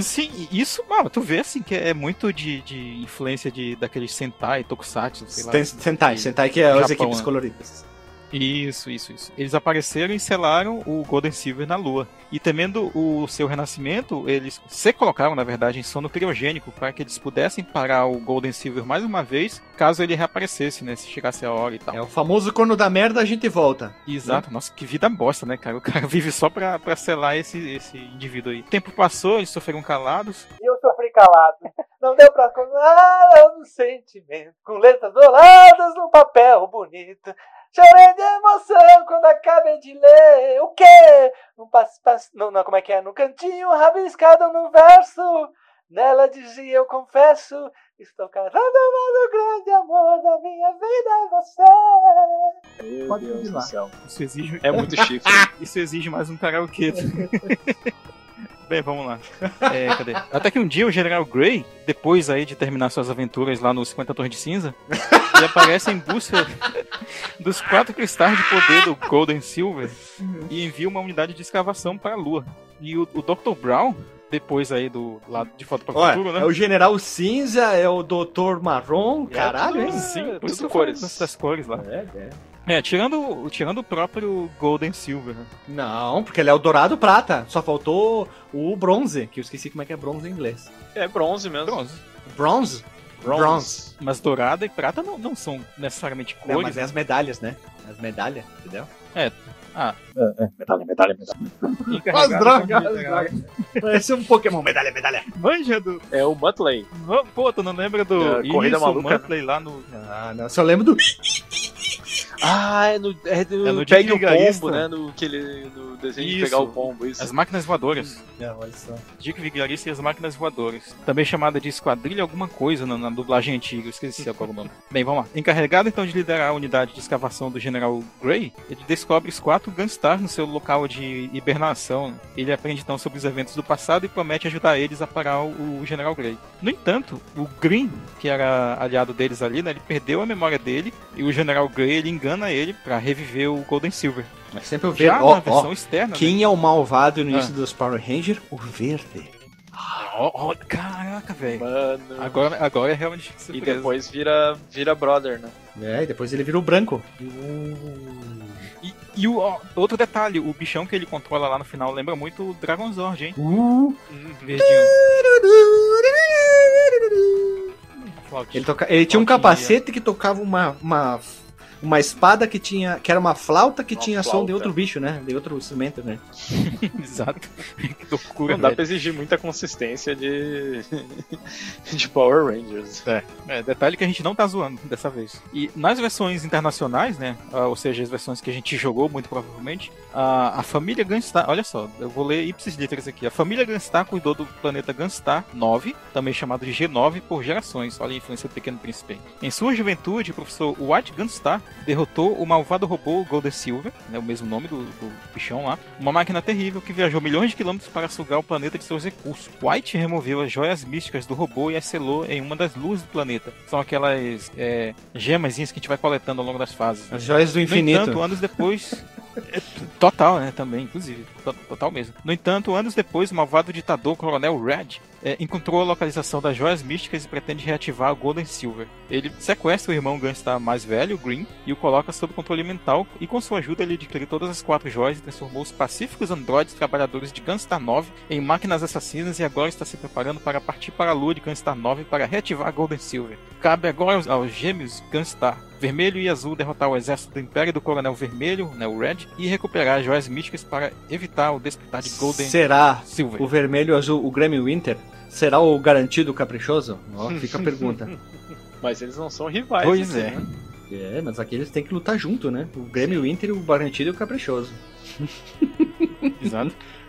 Sim, isso, mano, tu vê assim que é muito de, de influência de daqueles Sentai, Tokusatsu, sei lá. Sentai, Sentai que é as equipes né? coloridas. Isso, isso, isso. Eles apareceram e selaram o Golden Silver na Lua. E temendo o seu renascimento, eles se colocaram, na verdade, em sono criogênico para que eles pudessem parar o Golden Silver mais uma vez, caso ele reaparecesse, né? Se chegasse a hora e tal. É o famoso quando dá merda a gente volta. Exato, nossa, que vida bosta, né, cara? O cara vive só pra, pra selar esse, esse indivíduo aí. O tempo passou, eles sofreram calados. E eu sofri calado. Não deu pra contar no sentimento. Com letras douradas num papel bonito. Chorei de emoção quando acabei de ler. O quê? Um passo, passo, não, não, como é que é? No cantinho, rabiscado no verso. Nela dizia, eu confesso, estou casado, mas o grande amor da minha vida é você. Meu Pode Deus ir do lá. céu. Isso exige, É muito chifre. isso exige mais um karaokê. Bem, vamos lá. É, cadê? Até que um dia o General Grey, depois aí de terminar suas aventuras lá nos 50 Tons de Cinza, ele aparece em busca dos quatro cristais de poder do Golden Silver e envia uma unidade de escavação para a Lua. E o, o Dr. Brown, depois aí do lado de foto para o Olha, futuro, né? é o General Cinza, é o Doutor Marrom, É caralho, tudo- hein? Sim, É, por isso tudo falei cores. das cores lá. É, é. É, tirando, tirando o próprio Golden Silver. né? Não, porque ele é o dourado prata. Só faltou o bronze, que eu esqueci como é que é bronze em inglês. É bronze mesmo. Bronze. Bronze? Bronze. Mas dourada e prata não, não são necessariamente Não, cores. mas é as medalhas, né? As medalhas, entendeu? Ah, Medalha, medalha, medalha. encarregado drogas, as drogas. Parece um Pokémon, medalha, medalha. Manja do. É o Muttley. Pô, tu não lembra do. É, Corrida Isso, o Maluca, Muttley lá no. Ah, não, só lembro do... Ah, é no, é do, É no o. Pombo, né? No, que ele, no desenho de Isso. pegar o pombo, isso. As máquinas voadoras. Não, olha só. Dick Vigarista e as máquinas voadoras. Também chamada de Esquadrilha alguma coisa na, na dublagem antiga, eu esqueci agora o nome. Bem, vamos lá. Encarregado então de liderar a unidade de escavação do General Grey, ele descobre os quatro Gunstar no seu local de hibernação. Ele aprende então sobre os eventos do passado e promete ajudar eles a parar o, o General Grey. No entanto, o Green, que era aliado deles ali, né, ele perdeu a memória dele e o General Grey ele engana ele pra reviver o Golden Silver. Mas sempre eu vejo... Já Ó, na versão ó, externa, né? quem é o malvado no Ah. início dos Power Rangers? O verde. Ó, ó, caraca, velho. Mano. Agora, agora é realmente E surpresa. depois vira, vira brother, né? É, e depois ele vira o branco. E, e o ó, outro detalhe, o bichão que ele controla lá no final lembra muito o Dragon Zord, hein? Uh. Verdinho. Flautinha. Ele, toca... ele tinha um capacete que tocava uma, uma, uma espada que tinha. que era uma flauta que Uma tinha som flauta. de outro bicho, né? De outro instrumento, né? Exato. que loucura, Não dá velho. pra exigir muita consistência de, de Power Rangers. É, detalhe que a gente não tá zoando dessa vez. E nas versões internacionais, né? ah, ou seja, as versões que a gente jogou, muito provavelmente, a, a família Gunstar. Olha só, eu vou ler ipsis literis aqui. A família Gunstar cuidou do planeta Gunstar 9, também chamado de G9 por gerações. Olha a influência do Pequeno Príncipe. aí. Em sua juventude, o professor White Gunstar derrotou o malvado robô Golden Silver, né, o mesmo nome do, do bichão lá, uma máquina terrível que viajou milhões de quilômetros para sugar o planeta de seus recursos. White removeu as joias místicas do robô e as selou em uma das luzes do planeta. São aquelas é, gemazinhas que a gente vai coletando ao longo das fases. As joias do No infinito. entanto, anos depois. é, Total, né? Também, inclusive. To- Total mesmo. No entanto, anos depois, o malvado ditador Coronel Red é, encontrou a localização das joias místicas e pretende reativar o Golden Silver. Ele sequestra o irmão Gunstar mais velho, Green, e o coloca sob controle mental, e com sua ajuda ele adquiriu todas as quatro joias e transformou os pacíficos androides trabalhadores de Gunstar 9 em máquinas assassinas e agora está se preparando para partir para a lua de Gunstar 9 para reativar a Golden Silver. Cabe agora aos, aos gêmeos Gunstar Vermelho e Azul derrotar o exército do Império do Coronel Vermelho, né, o Red, e recuperar as joias místicas para evitar despertar, o despertar de Golden Será Silver. o vermelho e o azul, o Grammy Winter? Será o garantido caprichoso? Ó, fica a pergunta. Mas eles não são rivais. Pois assim, é. né? É, mas aqui eles têm que lutar junto, né? O Grammy Winter, o garantido e o caprichoso. Exato.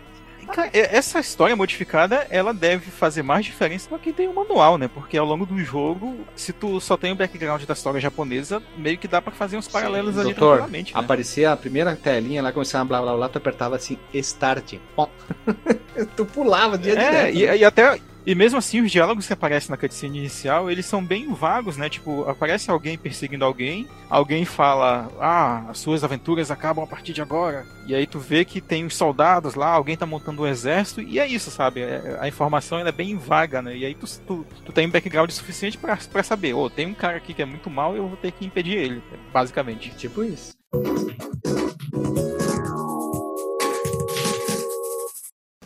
E- Essa história modificada, ela deve fazer mais diferença pra quem tem o manual, né? Porque ao longo do jogo, se tu só tem o background da história japonesa, meio que dá pra fazer uns paralelos ali Doutor, tranquilamente, né? aparecia a primeira telinha lá, começava blá blá blá, tu apertava assim, start. Tu pulava dia É, direto. e, né? e até. E mesmo assim, os diálogos que aparecem na cutscene inicial, eles são bem vagos, né? Tipo, aparece alguém perseguindo alguém, alguém fala, ah, as suas aventuras acabam a partir de agora. E aí tu vê que tem os soldados lá, alguém tá montando um exército, e é isso, sabe? É- A informação é bem vaga, né? E aí tu, tu, tu tem um background suficiente pra saber, ô, tem um cara aqui que é muito mal, eu vou ter que impedir ele, basicamente. Tipo isso.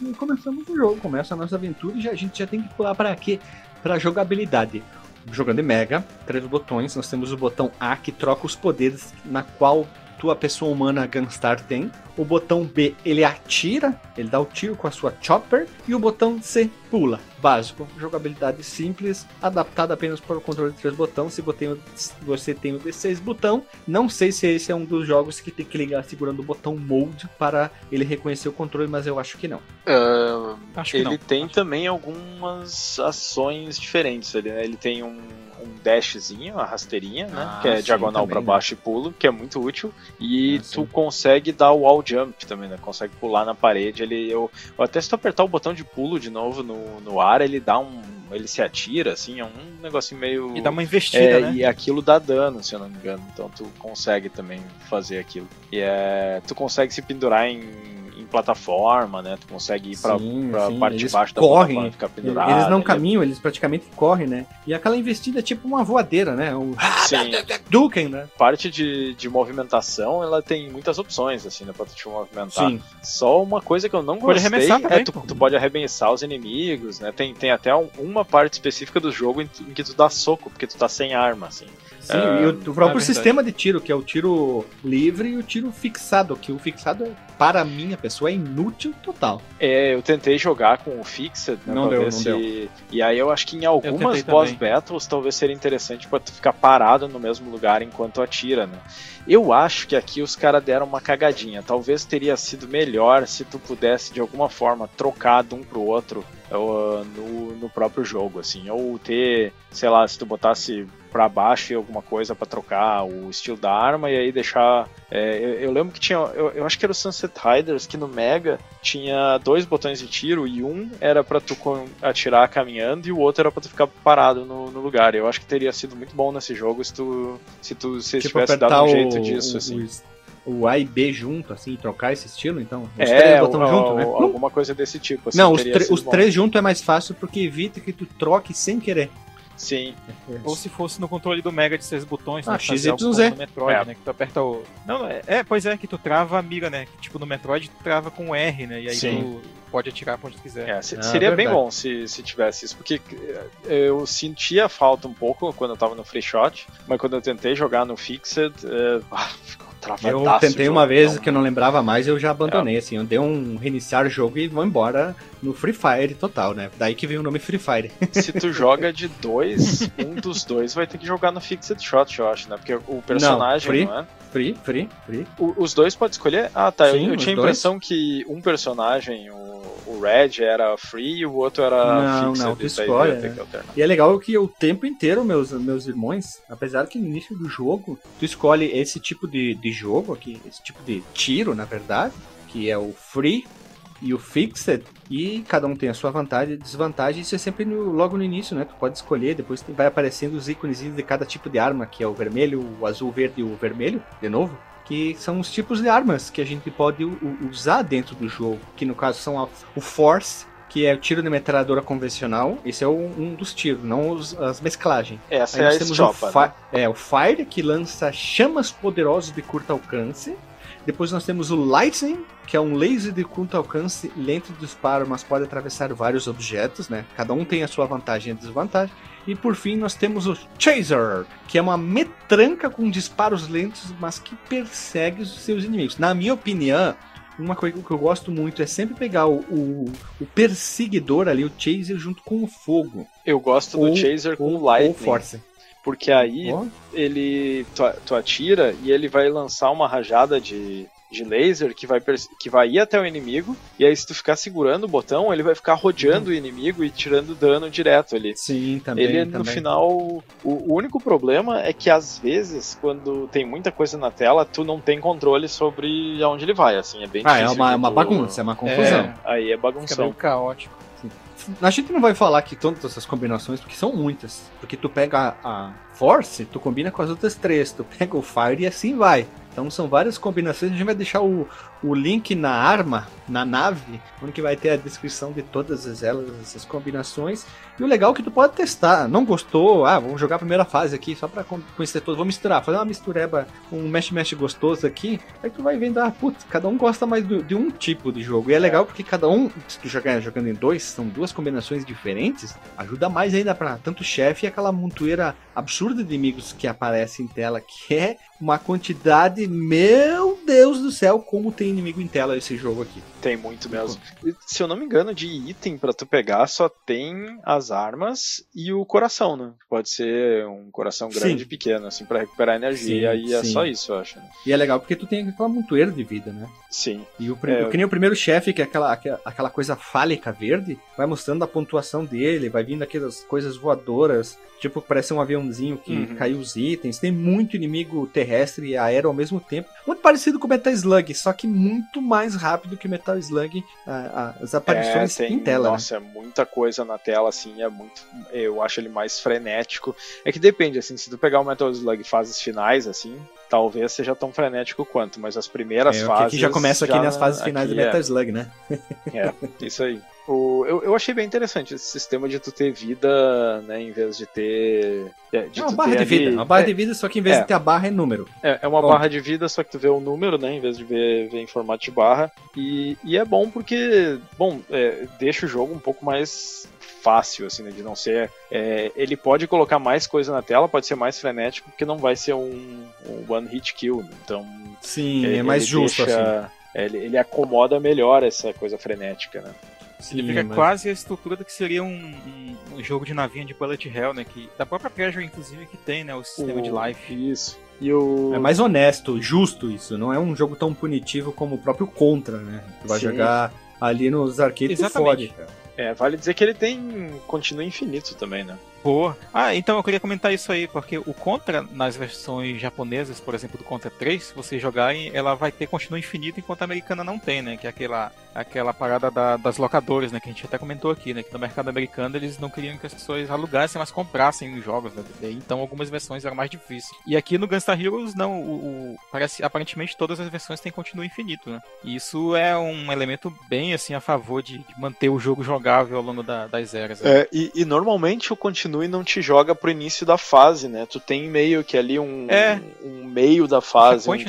E começamos o jogo, começa a nossa aventura e já, a gente já tem que pular para quê? Para jogabilidade. Jogando em Mega, três botões, nós temos o botão A que troca os poderes na qual tua pessoa humana Gunstar tem. O botão B ele atira, ele dá o tiro com a sua chopper. E o botão C pula, básico. Jogabilidade simples, adaptada apenas para o controle de três botões. Se você tem o- se você tem o D6 botão, não sei se esse é um dos jogos que tem que ligar segurando o botão Mode para ele reconhecer o controle, mas eu acho que não. Ah, Acho que ele não. tem também algumas ações diferentes. Ele, né? ele tem um, um dashzinho, a rasteirinha, né? Ah, que é sim, diagonal para né? baixo e pulo, que é muito útil. E Ah, tu consegue dar o wall jump também, né? Consegue pular na parede. Ele, eu, eu até se tu apertar o botão de pulo de novo no, no ar, ele dá um. Ele se atira, assim, é um negocinho meio. E dá uma investida, É, né? e aquilo dá dano, se eu não me engano. Então tu consegue também fazer aquilo. E é, tu consegue se pendurar em, em plataforma, né? Tu consegue ir pra, Sim, pra sim, parte de eles baixo da correm, plataforma e ficar pendurado. Eles não Ele é- caminham, eles praticamente correm, né? E aquela investida é tipo uma voadeira, né? O Sim, Duken, né? parte de, de movimentação, ela tem muitas opções, assim, né? Pra tu te movimentar. Sim. Só uma coisa que eu não Pode gostei arremessar também, é tu, tu pode arremessar os inimigos, né? Tem, tem até um- uma parte específica do jogo em, em que tu dá soco, porque tu tá sem arma, assim. Sim, É, e o, o próprio é sistema de tiro, que é o tiro livre e o tiro fixado, que o fixado, é, para a minha pessoa, é inútil total. É, eu tentei jogar com o Fixed, né, Não deu, ver não se... deu. E aí eu acho que em algumas boss também. battles talvez seria interessante pra tu ficar parado no mesmo lugar enquanto atira, né? Eu acho que aqui os caras deram uma cagadinha. Talvez teria sido melhor se tu pudesse de alguma forma trocar de um pro outro uh, no, no próprio jogo, assim. Ou ter, sei lá, se tu botasse pra baixo e alguma coisa pra trocar o estilo da arma e aí deixar. é, eu, eu lembro que tinha. Eu, eu acho que era o Sunset Riders que no Mega tinha dois botões de tiro e um era pra tu atirar caminhando e o outro era pra tu ficar parado no, no lugar. Eu acho que teria sido muito bom nesse jogo se tu se tu se tipo, tivesse dado um o, jeito disso, o- assim. o A e B junto, assim, trocar esse estilo, então. Os É, três botões ou- junto, né? alguma coisa desse tipo. Assim, Não, os, os três juntos é mais fácil porque evita que tu troque sem querer. Sim. Ou se fosse no controle do Mega de seis botões, Ah, né? XYZ. no Metroid, É. né? Que tu aperta o. Não, é, é, pois é, que tu trava a mira, né? Que, tipo, no Metroid tu trava com o R, né? E aí Sim. tu pode atirar pra onde tu quiser. É, se- Ah, seria bem bom se, se tivesse isso, porque eh, eu sentia falta um pouco quando eu tava no Free Shot, mas quando eu tentei jogar no Fixed, eh, ah, ficou. Eu o tentei jogo, uma vez que eu não lembrava mais, eu já abandonei, assim, eu dei um reiniciar o jogo e vou embora no Free Fire total, né? Daí que veio o nome Free Fire. Se tu joga de dois, um dos dois vai ter que jogar no Fixed Shot, eu acho, né? Porque o personagem, free. não, é? Free, free, free. O- os dois pode escolher? Ah, tá. Sim, eu, eu tinha a dois. impressão que um personagem, o, o Red, era free e o outro era Não, fixed. não, tu e escolhe, né? E é legal que o tempo inteiro, meus, meus irmãos, apesar que no início do jogo, tu escolhe esse tipo de, de jogo aqui, esse tipo de tiro, na verdade, que é o free e o fixed, e cada um tem a sua vantagem e desvantagem, isso é sempre no- logo no início, né? Tu pode escolher, depois vai aparecendo os ícones de cada tipo de arma, que é o vermelho, o azul, o verde e o vermelho, de novo. Que são os tipos de armas que a gente pode usar dentro do jogo. Que no caso são a- o Force, que é o tiro de metralhadora convencional. Esse é um, um dos tiros, não os- as mesclagens. Essa Aí é a temos o, né? é, o Fire, que lança chamas poderosas de curto alcance. Depois nós temos o Lightning, que é um laser de curto alcance lento de disparo, mas pode atravessar vários objetos, né? Cada um tem a sua vantagem e desvantagem. E por fim nós temos o Chaser, que é uma metranca com disparos lentos, mas que persegue os seus inimigos. Na minha opinião, uma coisa que eu gosto muito é sempre pegar o, o, o perseguidor ali, o chaser, junto com o fogo. Eu gosto Ou- do Chaser com Ou, o Lightning. ou force. Porque aí Ó, ele tu, tu atira e ele vai lançar uma rajada de, de laser que vai, que vai ir até o inimigo. E aí, se tu ficar segurando o botão, ele vai ficar rodeando o inimigo e tirando dano direto ali. Sim, também. ele no também. final. O, o único problema é que às vezes, quando tem muita coisa na tela, tu não tem controle sobre aonde ele vai. Assim, é bem Ah, é difícil. uma, de uma tu- bagunça, é uma confusão. É, aí é Fica bagunção. meio caótico. A gente não vai falar aqui todas essas combinações, porque são muitas. Porque tu pega a, a Force, tu combina com as outras três. Tu pega o Fire e assim vai. Então são várias combinações. A gente vai deixar o, o link na arma, na nave, onde vai ter a descrição de todas as elas, essas combinações. E o legal é que tu pode testar. Não gostou? Ah, vamos jogar a primeira fase aqui, só pra con- conhecer todos. Vou misturar, fazer uma mistureba, um mesh-mesh gostoso aqui. Aí tu vai vendo, ah, putz, cada um gosta mais do- de um tipo de jogo. E é legal porque cada um, se tu jogar jogando em dois, são duas combinações diferentes, ajuda mais ainda pra tanto chefe e aquela montoeira absurda de inimigos que aparece em tela, que é uma quantidade, meu Deus do céu, como tem inimigo em tela esse jogo aqui. Tem muito mesmo. Se eu não me engano, de item pra tu pegar só tem as armas e o coração, né? Pode ser um coração grande Sim. e pequeno, assim, pra recuperar energia. Sim, e aí é sim. só isso, eu acho. né? E é legal porque tu tem aquela montoeira de vida, né? Sim. E o prim- É. que nem o primeiro chefe, que é aquela, aquela, coisa fálica verde, vai mostrando a pontuação dele, vai vindo aquelas coisas voadoras, tipo, parece um aviãozinho que Uhum. caiu os itens. Tem muito inimigo terrestre e aéreo ao mesmo tempo. Muito parecido com o Metal Slug, só que muito mais rápido que o Metal Slug, as aparições É, tem, em tela. né? Nossa, é muita coisa na tela, assim, é muito. Eu acho ele mais frenético. É que depende, assim, se tu pegar o Metal Slug fases finais, assim, talvez seja tão frenético quanto, mas as primeiras É, fases. aqui já começa aqui nas fases finais do é- Metal Slug, né? É, isso aí. O, eu, eu achei bem interessante esse sistema de tu ter vida, né, em vez de ter. é, De É uma tu barra ter de vida, ali- uma barra é, de vida, só que em vez é. de ter a barra é número. É, é uma Bom. barra de vida, só que tu vê o número, né, em vez de ver, ver em formato de barra. E, e é bom porque, bom, é, deixa o jogo um pouco mais fácil, assim, né, de não ser... é, ele pode colocar mais coisa na tela, pode ser mais frenético, porque não vai ser um, um one hit kill, né, então... Sim, ele- é mais justo, assim. deixa- é, Ele, ele acomoda melhor essa coisa frenética, né? Assim. Ele fica mas- quase a estrutura do que seria um, um- jogo de navinha de Bullet Hell, né? Que, da própria Treasure, inclusive, que tem, né? O sistema de O- life. Isso. E o... É mais honesto, justo isso. Não é um jogo tão punitivo como o próprio Contra, né? Tu vai Sim. jogar ali nos arcades e Exatamente. fode, cara. É, vale dizer que ele tem continua infinito também, né? Ah, então eu queria comentar isso aí, porque o Contra, nas versões japonesas, por exemplo, do Contra 3, se você jogarem, ela vai ter continua infinito, enquanto a americana não tem, né? Que é aquela, aquela parada da- das locadoras, né? Que a gente até comentou aqui, né? Que no mercado americano eles não queriam que as pessoas alugassem, mas comprassem os jogos, né? Então algumas versões eram mais difíceis. E aqui no Gunstar Heroes, não. O, o- parece, aparentemente todas as versões têm continua infinito, né? E isso é um elemento bem, assim, a favor de, de manter o jogo jogável ao longo da- das eras. né? É, e, e normalmente o continue não te joga pro início da fase, né? Tu tem meio que ali um, É. um meio da fase, Checkpoint, um né?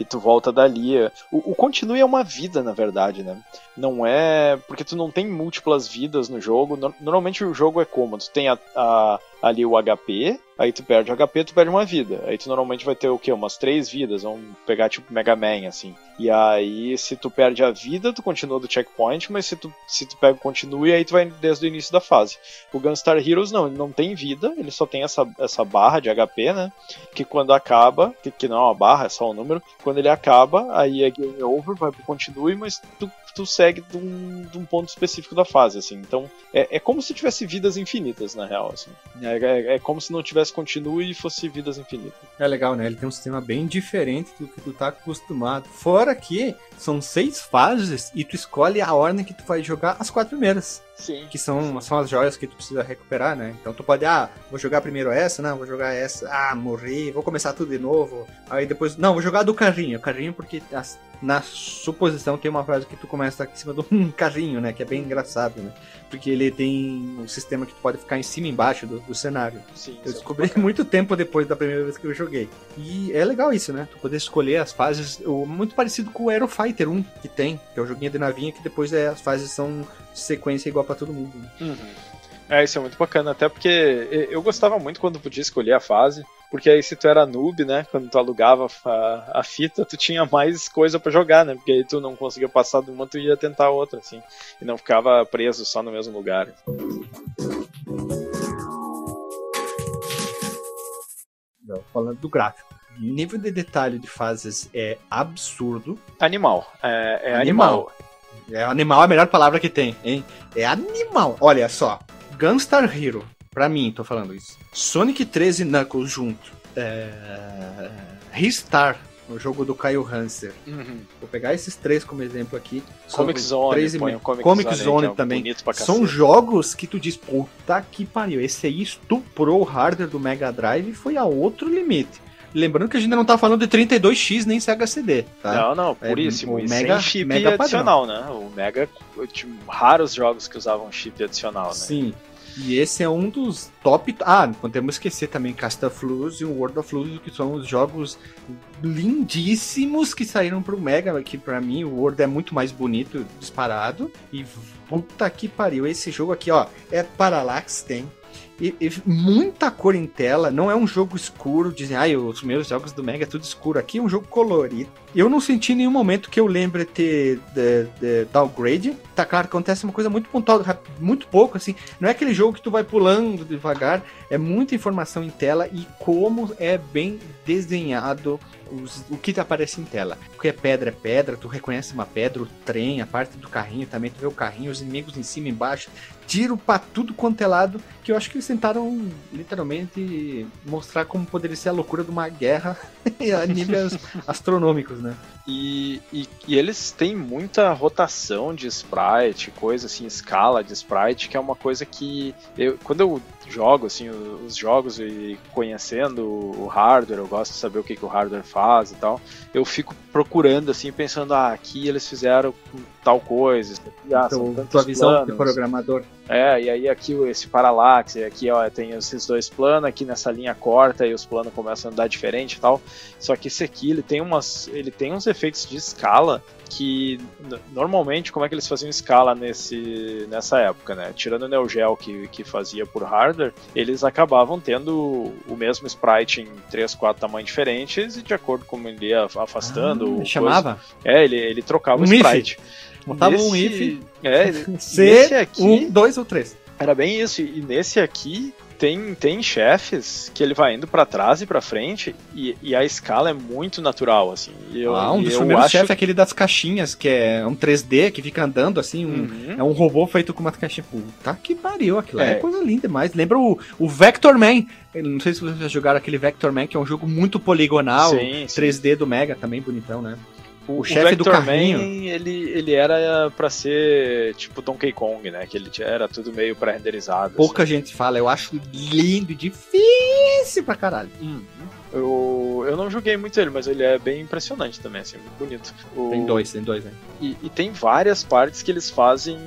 E tu volta dali. O, o continue é uma vida, na verdade, né? Não é. Porque tu não tem múltiplas vidas no jogo. No- normalmente o jogo é como? Tu tem a- a- ali o HP, aí tu perde o HP, tu perde uma vida. Aí tu normalmente vai ter o quê? Umas três vidas. Vamos pegar tipo Mega Man, assim. E aí, se tu perde a vida, tu continua do checkpoint, mas se tu, se tu pega o continue, aí tu vai desde o início da fase. O Gunstar Heroes não, ele não tem vida, ele só tem essa, essa barra de HP, né? Que quando acaba, que, que não é uma barra, é só um número, quando ele acaba, aí é game over, vai pro continue, mas tu, tu segue de um, de um ponto específico da fase, assim. Então, é, é como se tivesse vidas infinitas, na real, assim. É, é, é como se não tivesse continue e fosse vidas infinitas. É legal, né? Ele tem um sistema bem diferente do que tu tá acostumado. Fora que são seis fases e tu escolhe a ordem que tu vai jogar as quatro primeiras. Sim. Que são, são as joias que tu precisa recuperar, né? Então tu pode, ah, vou jogar primeiro essa, não, vou jogar essa, ah, morri, vou começar tudo de novo. Aí depois, não, vou jogar do carrinho. Carrinho porque as- na suposição tem uma frase que tu começa em cima do um carrinho, né? Que é bem engraçado, né? Porque ele tem um sistema que tu pode ficar em cima e embaixo do, do cenário. Sim, Eu é descobri muito tempo depois da primeira vez que eu joguei. E é legal isso, né? Tu poder escolher as fases, muito parecido com o Aero Fighter 1 que tem, que é o joguinho de navinha que depois é, as fases são sequência igual pra todo mundo. né? Uhum. É, isso é muito bacana, até porque eu gostava muito quando podia escolher a fase, porque aí se tu era noob, né, quando tu alugava a, a fita, tu tinha mais coisa para jogar, né, porque aí tu não conseguia passar de uma, tu ia tentar outra, assim, e não ficava preso só no mesmo lugar. Falando do gráfico. O nível de detalhe de fases é absurdo. Animal. É, é animal. animal. É animal é a melhor palavra que tem, hein? É animal. Olha só. Gunstar Hero, pra mim, tô falando isso. Sonic 13 Knuckles junto. É... Ristar, o jogo do Kyle Hanser. Uhum. Vou pegar esses três como exemplo aqui. Comic Zone, três e põe meio. o Comic, Comic Zone, Zone é também. São jogos que tu diz, puta que pariu, esse aí estuprou o hardware do Mega Drive e foi a outro limite. Lembrando que a gente não tá falando de 32X nem Sega CD, tá? Não, não, É, puríssimo. o e Mega- sem chip Mega padrão. adicional, né? O Mega, tinha raros jogos que usavam chip adicional, né? Sim. E esse é um dos top. Ah, não podemos esquecer também Casta Flux e o World of Flux, que são os jogos lindíssimos que saíram pro Mega, que pra mim o World é muito mais bonito, disparado. E puta que pariu, esse jogo aqui, ó, é Parallax, tem. E, e muita cor em tela, não é um jogo escuro, dizem, ai, os meus jogos do Mega é tudo escuro. Aqui é um jogo colorido. Eu não senti em nenhum momento que eu lembre ter de, de downgrade. Tá claro que acontece uma coisa muito pontual, muito pouco, assim. Não é aquele jogo que tu vai pulando devagar, é muita informação em tela e como é bem desenhado os- o que aparece em tela. Porque é pedra, é pedra, tu reconhece uma pedra, o trem, a parte do carrinho também, tu vê o carrinho, os inimigos em cima e embaixo, tiro pra tudo quanto é lado, que eu acho que eles tentaram literalmente mostrar como poderia ser a loucura de uma guerra a níveis astronômicos, né? E, e, e eles têm muita rotação de sprite, coisa assim, escala de sprite, que é uma coisa que eu, quando eu jogo assim os jogos e conhecendo o hardware, eu gosto de saber o que, que o hardware faz e tal. Eu fico procurando assim, pensando, ah, aqui eles fizeram tal coisa, aqui, ah, são Então, tantos tua visão de planos. programador. É, e aí aqui esse parallax, e aqui ó, tem esses dois planos, aqui nessa linha corta e os planos começam a andar diferente e tal. Só que esse aqui, ele tem umas, ele tem uns efeitos de escala que normalmente como é que eles faziam escala nesse nessa época, né? Tirando o Neo Geo que, que fazia por hardware, eles acabavam tendo o mesmo sprite em três, quatro tamanhos diferentes e de acordo com ele ia afastando, Ah, coisa- chamava? é, ele, ele trocava Um o if. Botava um Nesse- if, É, C, aqui, um, dois ou três. era bem isso. E nesse aqui tem, tem chefes que ele vai indo pra trás e pra frente e, e a escala é muito natural, assim. Eu, ah, um dos primeiros acho... chefes é aquele das caixinhas, que é um 3D que fica andando assim, um, Uhum. É um robô feito com uma caixinha. Puta que pariu, aquilo é. É. coisa linda demais. Lembra o, o Vector Man. Não sei se vocês já jogaram aquele Vector Man, que é um jogo muito poligonal. Sim, sim. 3D do Mega, também bonitão, né? O, o chefe do carrinho. Man, ele, ele era pra ser tipo Donkey Kong, né? Que ele era tudo meio pré-renderizado. Pouca gente fala, eu acho lindo, difícil pra caralho. assim. Uhum. Eu, eu não joguei muito ele, mas ele é bem impressionante também, assim, muito bonito. O- Tem dois, tem dois, né? E, e tem várias partes que eles fazem.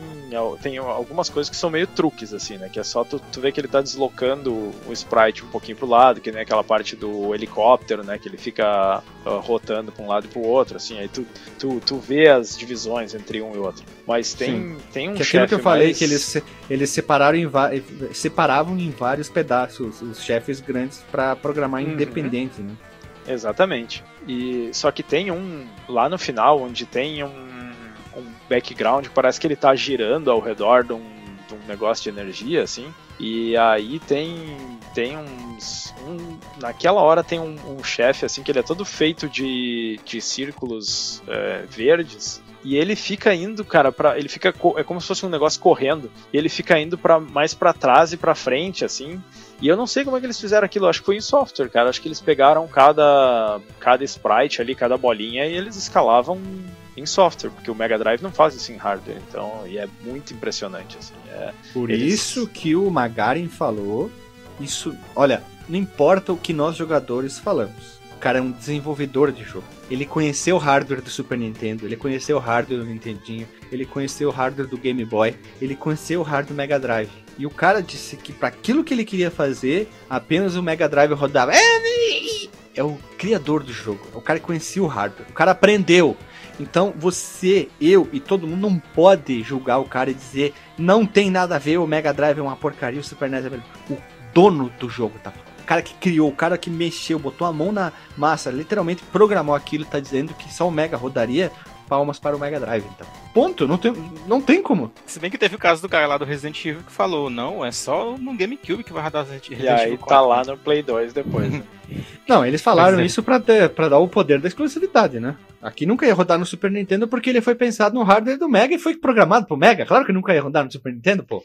Tem algumas coisas que são meio truques, assim, né? Que é só tu, tu ver que ele tá deslocando o sprite um pouquinho pro lado, que nem aquela parte do helicóptero, né? Que ele fica ah, rotando pra um lado e pro outro, assim. Aí tu, tu, tu vê as divisões entre um e outro. Mas tem, tem um Que é chefe que eu falei, mais- que eles, eles separaram em va- separavam em vários pedaços os chefes grandes pra programar Uhum. independente, né? Exatamente. E só que tem um lá no final onde tem um, um background que parece que ele tá girando ao redor de um, de um negócio de energia, assim. E aí tem tem uns um- naquela hora tem um, um chefe assim que ele é todo feito de, de círculos é, verdes e ele fica indo, cara, para ele fica é como se fosse um negócio correndo. E ele fica indo para mais pra trás e pra frente assim. E eu não sei como é que eles fizeram aquilo, acho que foi em software, cara. Acho que eles pegaram cada, cada sprite ali, cada bolinha, e eles escalavam em software, porque o Mega Drive não faz isso em hardware, então, e é muito impressionante, assim. É, Por Eles- isso que o Magarin falou, isso, olha, não importa o que nós jogadores falamos. Cara é um desenvolvedor de jogo. Ele conheceu o hardware do Super Nintendo, ele conheceu o hardware do Nintendinho, ele conheceu o hardware do Game Boy, ele conheceu o hardware do Mega Drive. E o cara disse que para aquilo que ele queria fazer, apenas o Mega Drive rodava. É o criador do jogo, é o cara que conhecia o hardware, o cara aprendeu. Então você, eu e todo mundo não pode julgar o cara e dizer não tem nada a ver, o Mega Drive é uma porcaria, o Super NES é. O dono do jogo tá falando. O cara que criou, o cara que mexeu, botou a mão na massa, literalmente programou aquilo, tá dizendo que só o Mega rodaria, palmas para o Mega Drive. Então, ponto, não tem, não tem como. Se bem que teve o caso do cara lá do Resident Evil que falou, não, é só no GameCube que vai rodar Resident E aí Evil tá 4. lá no Play 2 depois. né? Não, eles falaram é. isso pra, ter, pra dar o poder da exclusividade, né? Aqui nunca ia rodar no Super Nintendo porque ele foi pensado no hardware do Mega e foi programado pro Mega. Claro que nunca ia rodar no Super Nintendo, pô.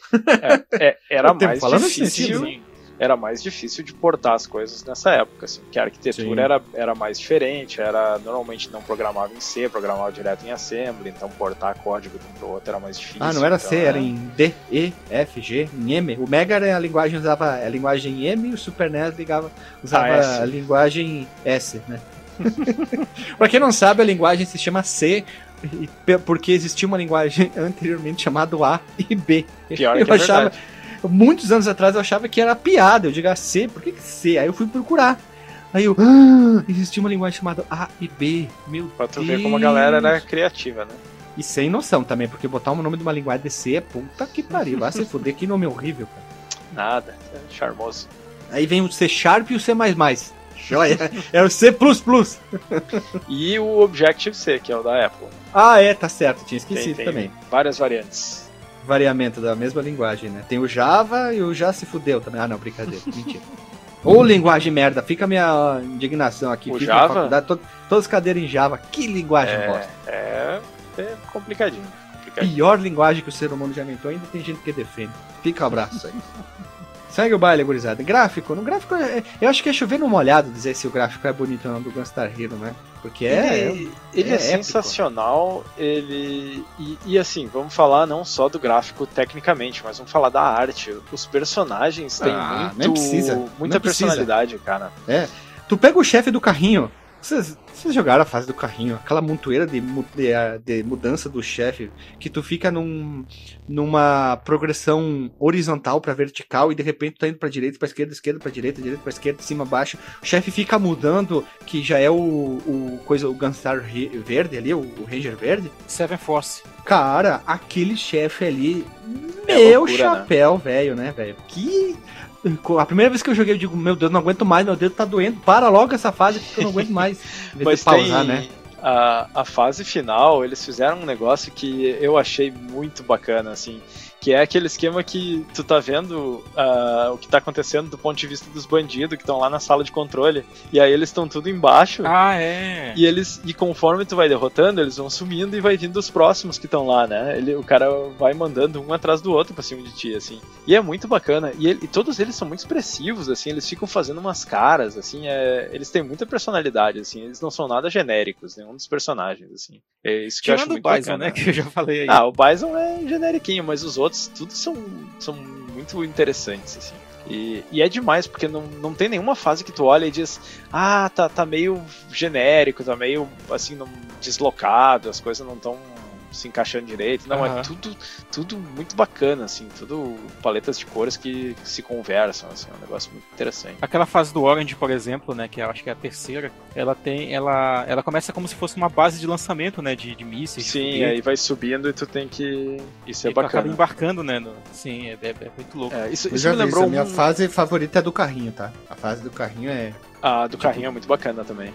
É, era Eu tô mais falando difícil. Sim, Era mais difícil de portar as coisas nessa época, assim, que a arquitetura Sim. era, era mais diferente, era normalmente não programava em C, programava direto em assembly, então portar código de um pro outro era mais difícil. Ah, não era então, C, era em D, E, F, G, em M. O Mega era a linguagem usava a linguagem M e o Super NES ligava, usava Ah, S. a linguagem S, né? pra quem não sabe, a linguagem se chama C porque existia uma linguagem anteriormente chamada A e B. Pior eu que é achava, verdade. Muitos anos atrás eu achava que era piada. Eu digo ah, C, por que, que C? Aí eu fui procurar. Aí eu, ah, existia uma linguagem chamada A e B. Meu Pra tu Deus. ver como a galera era criativa, né? E sem noção também, porque botar um nome de uma linguagem de C é puta que pariu. Vai se fuder, que nome horrível, cara. Nada, é charmoso. Aí vem o C Sharp e o C. Olha, é o C. E o Objective-C, que é o da Apple. Ah, é, tá certo, tinha Tem, esquecido tem também. várias variantes. Variamento da mesma linguagem, né? Tem o Java e o Já se fudeu também. Ah, não, brincadeira, mentira. Ou linguagem merda, fica a minha indignação aqui. O Java? faculdade, to- todas as cadeiras em Java, que linguagem bosta. É, é, é complicadinho. complicadinho. Pior linguagem que o ser humano já inventou, ainda tem gente que defende. Fica o abraço aí. Segue o baile, gurizada. Gráfico, no gráfico, é- eu acho que é chover no molhado dizer se o gráfico é bonito ou não do Gunstar Hero, né? Porque é. ele, ele é, é sensacional, ele. E, e assim, vamos falar não só do gráfico tecnicamente, mas vamos falar da arte. Os personagens têm Ah, muito, precisa, muita precisa. personalidade, cara. Tu pega o chefe do carrinho. Vocês, vocês jogaram a fase do carrinho, aquela montoeira de, de, de mudança do chefe, que tu fica num, numa progressão horizontal pra vertical e de repente tu tá indo pra direita, pra esquerda, esquerda pra direita, direita pra esquerda, cima, baixo. O chefe fica mudando, que já é o, o coisa o Gunstar verde ali, o, o Ranger verde. Seven Force. Cara, aquele chefe ali, É meu loucura, chapéu, velho, né, velho? Que. A primeira vez que eu joguei, eu digo, meu Deus, não aguento mais, meu dedo tá doendo. Para logo essa fase porque eu não aguento mais. Mas pausar, tem né? a, a fase final, eles fizeram um negócio que eu achei muito bacana, assim. Que é aquele esquema que tu tá vendo ah, o que tá acontecendo do ponto de vista dos bandidos que estão lá na sala de controle. E aí eles estão tudo embaixo. Ah, é. E eles, e conforme tu vai derrotando, eles vão sumindo e vai vindo os próximos que estão lá, né? Ele, o cara vai mandando um atrás do outro pra cima de ti, assim. E é muito bacana. E, ele- e todos eles são muito expressivos, assim. Eles ficam fazendo umas caras, assim. É, eles têm muita personalidade, assim. Eles não são nada genéricos, nenhum dos personagens, assim. É isso que eu acho Tirando o muito Bison, bacana. né? Que eu já falei aí. Ah, o Bison é generiquinho, mas os outros, tudo são, são muito interessantes, assim. E, e é demais, porque não, não tem nenhuma fase que tu olha e diz, ah, tá, tá meio genérico, tá meio, assim, deslocado, as coisas não estão se encaixando direito. Não, é Aham. tudo, tudo muito bacana, assim, tudo paletas de cores que, que se conversam, assim, é um negócio muito interessante. Aquela fase do Orange, por exemplo, né, que eu acho que é a terceira, ela tem, ela, ela começa como se fosse uma base de lançamento, né, de, de mísseis. de Sim, foguete. aí vai subindo e tu tem que. Isso é E tu acaba bacana. embarcando, né, no- sim, é, é- é muito louco. É, isso isso já me lembrou isso, a minha um- fase favorita é do carrinho, tá? A fase do carrinho é. A do carrinho é muito bacana também.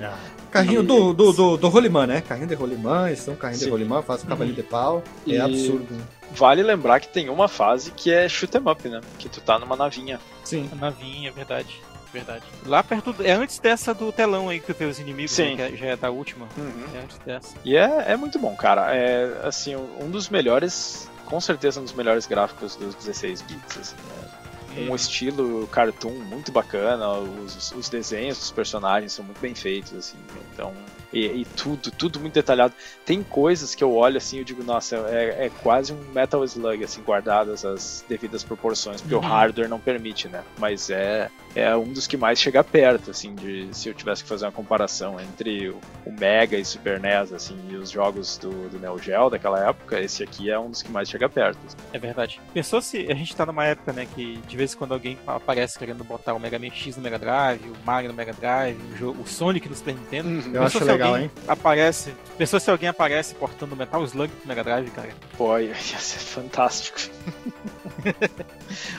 Carrinho do, do, do, do Rolimã, né? Carrinho de Rolimã, eles são carrinho Sim. de Rolimã, faz o cavalinho de pau. E- É absurdo. né? Vale lembrar que tem uma fase que é shoot 'em up, né? Que tu tá numa navinha. Sim. A navinha, é verdade. Verdade. Lá perto. do- é antes dessa do telão aí que tem os inimigos, Sim. né, que é- já é da última. É antes dessa. E é, é muito bom, cara. É assim, um dos melhores, com certeza um dos melhores gráficos dos 16 bits. Assim, né? Um estilo cartoon muito bacana, os, os desenhos dos personagens são muito bem feitos, assim. Então, e, e tudo, tudo muito detalhado. Tem coisas que eu olho assim, eu digo, nossa, é, é quase um Metal Slug, assim, guardadas as devidas proporções, porque Uhum. o hardware não permite, né? Mas é, é um dos que mais chega perto, assim, de se eu tivesse que fazer uma comparação entre o, Mega e Super NES, assim, e os jogos do, do Neo Geo daquela época, esse aqui é um dos que mais chega perto. É verdade. Pensou se a gente tá numa época, né, que de vez em quando alguém aparece querendo botar o Mega Man X no Mega Drive, o Mario no Mega Drive, o, jogo, o Sonic no Super Nintendo. Eu Pensou acho se legal, alguém hein? Aparece. Pensou se alguém aparece portando Metal Slug pro Mega Drive, cara? Pô, ia ser fantástico.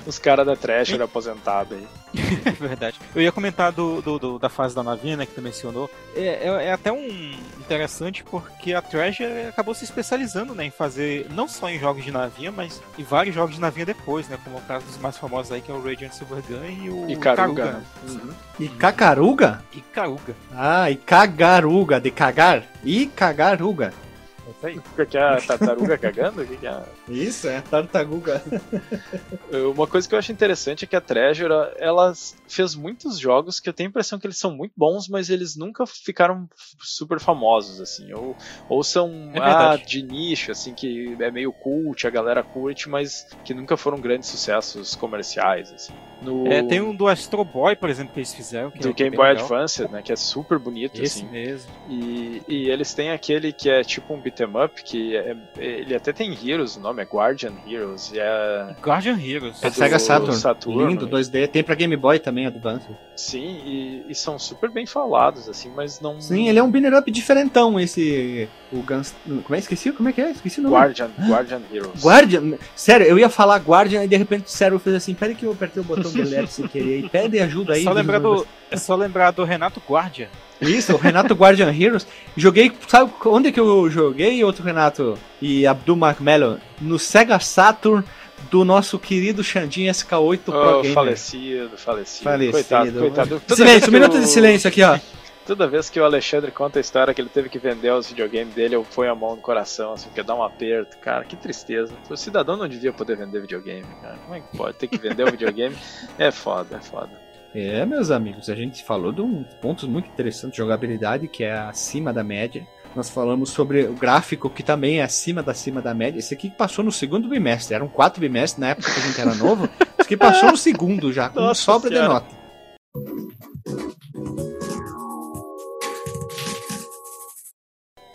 os caras da Thrasher aposentados aí. É verdade. Eu ia comentar do, do, do, da fase da navinha, né, que tu mencionou. É, é, é, até um interessante porque a Treasure acabou se especializando né, em fazer, não só em jogos de navinha, mas em vários jogos de navinha depois, né? Como o caso dos mais famosos aí, que é o Radiant Silvergun e o Icaruga. né? Uhum. E Cacaruga? Icaruga. Ah, e Cagaruga, de cagar. E Cagaruga. É isso aí. O que é a tartaruga cagando? O que é a... Isso, é tartaruga. Uma coisa que eu acho interessante é que a Treasure, ela fez muitos jogos que eu tenho a impressão que eles são muito bons, mas eles nunca ficaram super famosos, assim. Ou, ou são É ah, de nicho, assim, que é meio cult, a galera curte, mas que nunca foram grandes sucessos comerciais, assim. No, É, tem um do Astro Boy, por exemplo, que eles fizeram. Que do é Game Boy legal. Advance, né, que é super bonito, Esse assim. mesmo. E, e eles têm aquele que é tipo um beat'em up, que é- ele até tem Heroes, o nome é Guardian Heroes, e é... Guardian Heroes. É É Sega Saturn. Saturno, Lindo, né? 2D. Tem pra Game Boy também, Advance. Sim, e, e são super bem falados, assim, mas não... Sim, ele é um binner up diferentão, esse. O Guns. Como é? Esqueci? Como é que é? Esqueci o nome. Guardian, Guardian Heroes. Guardian. Sério, eu ia falar Guardian e de repente o cérebro fez assim: peraí que eu apertei o botão delete sem querer. E pede ajuda aí. só lembrar do, é só lembrar do Renato Guardia. Isso, o Renato Guardian Heroes. Joguei, sabe onde que eu joguei, outro Renato e Abdul Macmillan? No Sega Saturn do nosso querido Xandinho SK8 Pro Oh, Gamer. falecido, falecido. Falecido. Coitado, coitado. Silêncio, um minuto o- de silêncio aqui, ó. Toda vez que o Alexandre conta a história que ele teve que vender os videogames dele, eu ponho a mão no coração, assim, porque dá um aperto. Cara, que tristeza. O cidadão não devia poder vender videogame, cara. Como é que pode ter que vender o videogame? É foda, é foda. É, meus amigos, a gente falou de um pontos muito interessantes de jogabilidade, que é acima da média. Nós falamos sobre o gráfico, que também é acima da acima da média. Esse aqui passou no segundo bimestre. Eram quatro bimestres na época que a gente era novo. Esse aqui passou no segundo já, com Nossa sobra de Senhora. nota.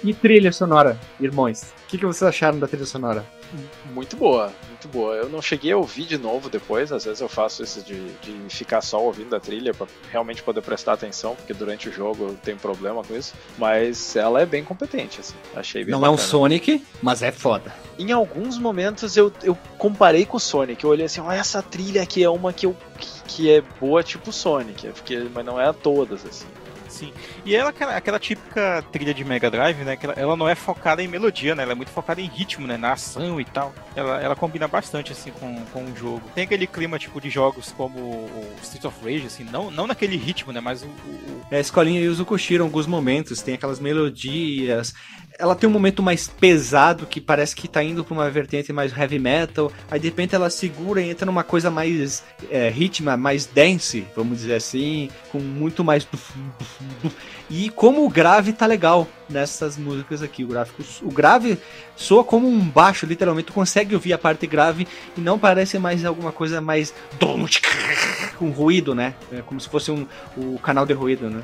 E trilha sonora, irmãos? O que, que vocês acharam da trilha sonora? Muito boa, muito boa. Eu não cheguei a ouvir de novo depois, às vezes eu faço isso de, de ficar só ouvindo a trilha pra realmente poder prestar atenção, porque durante o jogo eu tenho problema com isso. Mas ela é bem competente, assim. Achei bem Não é um bacana. Sonic, mas é foda. Em alguns momentos eu, eu comparei com o Sonic. Eu olhei assim, olha essa trilha aqui é uma que, eu, que, que é boa tipo Sonic, porque, mas não é a todas, assim. Sim. E ela, aquela, aquela típica trilha de Mega Drive, né? Que ela, ela não é focada em melodia, né? Ela é muito focada em ritmo, né? Na ação e tal. Ela, ela combina bastante, assim, com, com o jogo. Tem aquele clima, tipo, de jogos como o Street of Rage, assim, não, não naquele ritmo, né? Mas o, o- É, A escolinha Yuzo Koshiro, em alguns momentos, tem aquelas melodias. Ela tem um momento mais pesado que parece que tá indo pra uma vertente mais heavy metal. Aí de repente ela segura e entra numa coisa mais é, ritma, mais dance, vamos dizer assim, com muito mais. E como o grave tá legal nessas músicas aqui, o gráfico, o grave soa como um baixo, literalmente, tu consegue ouvir a parte grave e não parece mais alguma coisa mais com ruído, né? É como se fosse um, o canal de ruído, né?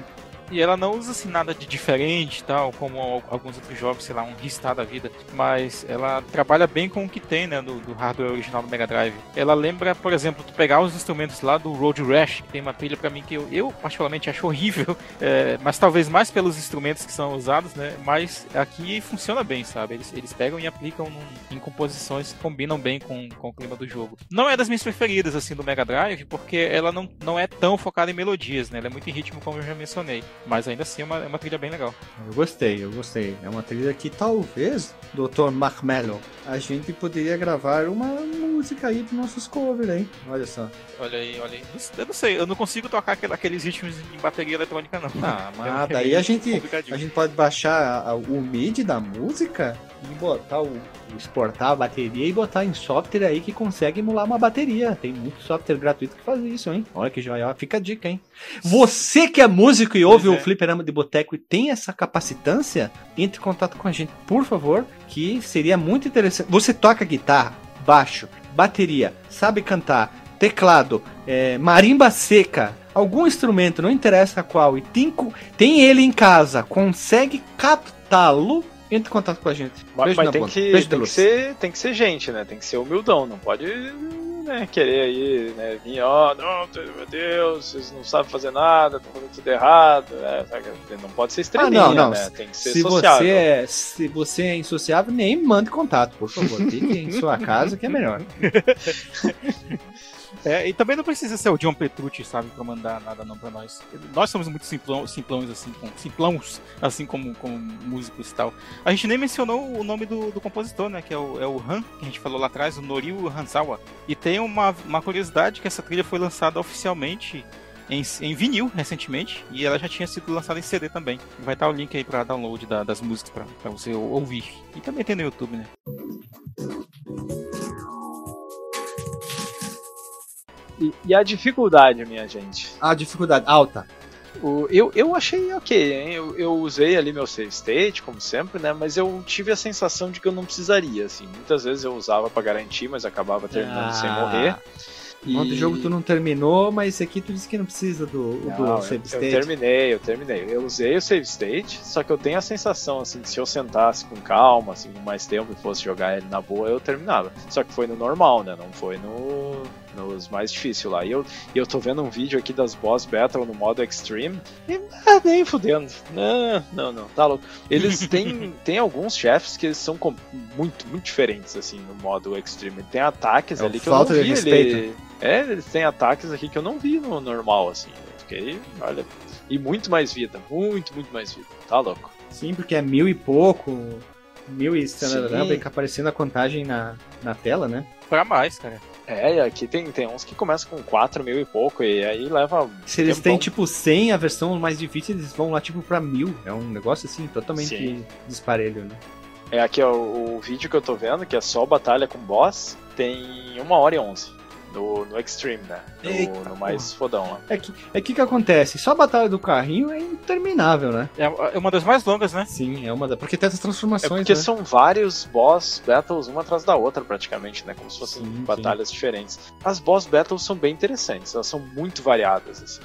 E ela não usa assim nada de diferente tal, como al- alguns outros jogos, sei lá, um Ristar da vida. Mas ela trabalha bem com o que tem, né, do, do hardware original do Mega Drive. Ela lembra, por exemplo, tu pegar os instrumentos lá do Road Rash, que tem uma trilha pra mim que eu, eu particularmente acho horrível, é, mas talvez mais pelos instrumentos que são usados, né, mas aqui funciona bem, sabe? Eles, eles pegam e aplicam num- em composições que combinam bem com, com o clima do jogo. Não é das minhas preferidas, assim, do Mega Drive, porque ela não, não é tão focada em melodias, né? Ela é muito em ritmo, como eu já mencionei. Mas ainda assim é uma, é uma trilha bem legal. Eu gostei, eu gostei. É uma trilha que talvez, Dr. Marmello, a gente poderia gravar uma música aí pros nossos covers, hein? Olha só. Olha aí, olha aí. Eu não sei, eu não consigo tocar aquele- aqueles ritmos em bateria eletrônica, não. Ah, É- mas é daí a gente, a gente pode baixar a- a- o MIDI da música e botar o, exportar a bateria e botar em software aí que consegue emular uma bateria. Tem muito software gratuito que faz isso, hein? Olha que joia, fica a dica, hein? Você que é músico e ouve Pois o é. Fliperama de Boteco e tem essa capacitância, entre em contato com a gente, por favor, que seria muito interessante. Você toca guitarra, baixo, bateria, sabe cantar, teclado, é, marimba seca, algum instrumento, não interessa qual, e tem, tem ele em casa, consegue captá-lo, entre em contato com a gente. Mas, tem, que, tem, que ser, tem que ser gente, né? Tem que ser humildão, não pode né, querer aí, né, vir, ó, não, meu Deus, vocês não sabem fazer nada, estão fazendo tudo errado, né? sabe? Não pode ser estrelinha, Ah, não, não. né? Tem que ser Se sociável. você, é, se você é insociável, nem mande contato, por favor. Fique em sua casa que é melhor. É, e também não precisa ser o John Petrucci, sabe, pra mandar nada não pra nós. Nós somos muito simplão, simplões, assim, com, assim como, como músicos e tal. A gente nem mencionou o nome do, do compositor, né, que é o, é o Han, que a gente falou lá atrás, o Norio Hanzawa. E tem uma, uma curiosidade que essa trilha foi lançada oficialmente em, em vinil recentemente e ela já tinha sido lançada em CD também. Vai estar o link aí para download da, das músicas para você ouvir. E também tem no YouTube, né? E, e a dificuldade, minha gente? A dificuldade alta. O, eu, eu achei ok, hein? Eu, eu usei ali meu save state, como sempre, né? Mas eu tive a sensação de que eu não precisaria, assim. Muitas vezes eu usava para garantir, mas acabava terminando Ah. sem morrer. De jogo tu não terminou, mas esse aqui tu disse que não precisa do, Não, do save eu, eu state. terminei, eu terminei. Eu usei o save state, só que eu tenho a sensação, assim, que se eu sentasse com calma, assim, com mais tempo e fosse jogar ele na boa, eu terminava. Só que foi no normal, né? Não foi no nos mais difíceis lá. E eu, e eu tô vendo um vídeo aqui das boss battle no modo extreme e ah, nem fudendo. Não, não, não, tá louco. Eles têm, tem alguns chefes que eles são com- muito, muito diferentes, assim, no modo extreme. Tem ataques É ali que eu não vi ele... É, eles têm ataques aqui que eu não vi no normal, assim. Eu fiquei, olha... E muito mais vida, muito, muito mais vida. Tá louco. Sim, porque é mil e pouco, mil e Sim. fica aparecendo a contagem na, na tela, né? Pra mais, cara. É, e aqui tem, tem uns que começam com 4 mil e pouco, e aí leva. Se eles têm tipo 100, a versão mais difícil, eles vão lá tipo pra mil. É um negócio assim, totalmente Sim. disparelho, né? É aqui ó, o, vídeo que eu tô vendo, que é só batalha com boss, tem 1 hora e 11. No, no Extreme, né? No, Eita, no mais fodão lá. É que é que que acontece? Só a batalha do carrinho é interminável, né? É é uma das mais longas, né? Sim, é uma da. Porque tem essas É transformações, porque né? são vários boss battles uma atrás da outra, praticamente, né? Como se fossem Sim, batalhas diferentes. As boss battles são bem interessantes, elas são muito variadas, assim?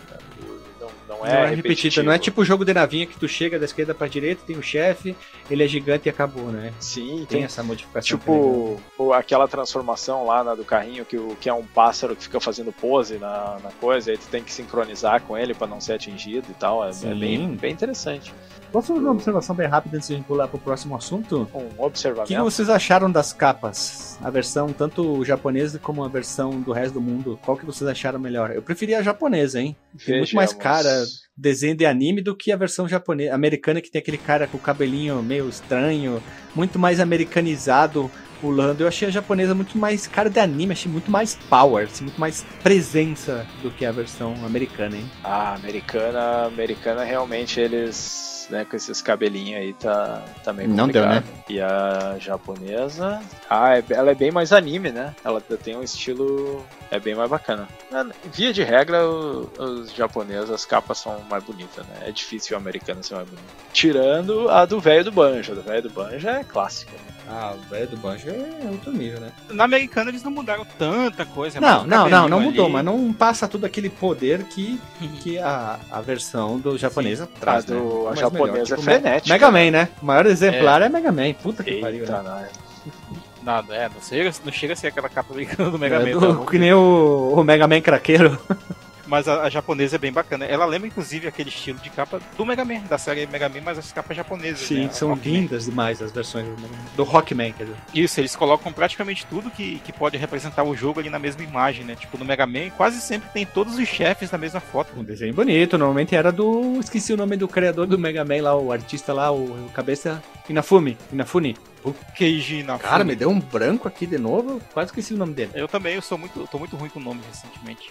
Não, não Não é, é, repetida, repetitivo. não é tipo o jogo de navinha que tu chega da esquerda pra direita, tem o chefe, ele é gigante e acabou, né? Sim, Tem tem essa modificação. é. Tipo, o- aquela transformação lá na do carrinho que, o, que é um pássaro que fica fazendo pose na, na coisa, aí tu tem que sincronizar com ele pra não ser atingido e tal. É, é bem, bem interessante. Posso fazer uma observação bem rápida antes de a gente pular pro próximo assunto? Um O que vocês acharam das capas? A versão tanto japonesa como a versão do resto do mundo. Qual que vocês acharam melhor? Eu preferi a japonesa, hein? Tem muito mais cara desenho de anime do que a versão japonesa, americana que tem aquele cara com o cabelinho meio estranho, muito mais americanizado pulando. Eu achei a japonesa muito mais cara de anime, achei muito mais power, assim, muito mais presença do que a versão americana, hein? A americana, americana realmente eles, né, com esses cabelinhos aí tá, tá meio Não deu, complicado. E a japonesa, ah, é- ela é bem mais anime, né? Ela tem um estilo, é bem mais bacana. Na- Via de regra, os japoneses, as capas são mais bonitas, né? É difícil o americano ser mais bonito. Tirando a do velho do banjo, a do velho do banjo é clássica. Ah, velho do banjo é outro nível, né? Na americana eles não mudaram tanta coisa. é Não, não, não, não mudou, ali. mas não passa tudo aquele poder que, que a, a versão do japonesa traz. A do- né? a Mas japonesa é Me- frenética, Mega Man, né? O maior exemplar é, Mega Man. Puta que pariu, Eita, né? né? Nada, é, não chega, não chega a ser aquela capa americana do Mega É Man. do- tá? que nem o, o Mega Man craqueiro. Mas a, a japonesa é bem bacana. Ela lembra, inclusive, aquele estilo de capa do Mega Man, da série Mega Man, mas as capas japonesas. Sim, né? são Rockman. lindas demais as versões do Rockman, quer dizer. Isso, eles colocam praticamente tudo que, que pode representar o jogo ali na mesma imagem, né? Tipo, no Mega Man, quase sempre tem todos os chefes na mesma foto. Um desenho bonito, normalmente era do. Esqueci o nome do criador do Mega Man lá, o artista lá, o, o cabeça Inafune. Inafune. O Keiji na Cara, me deu um branco aqui de novo, eu quase esqueci o nome dele. Eu também, eu sou muito, tô muito ruim com nomes recentemente.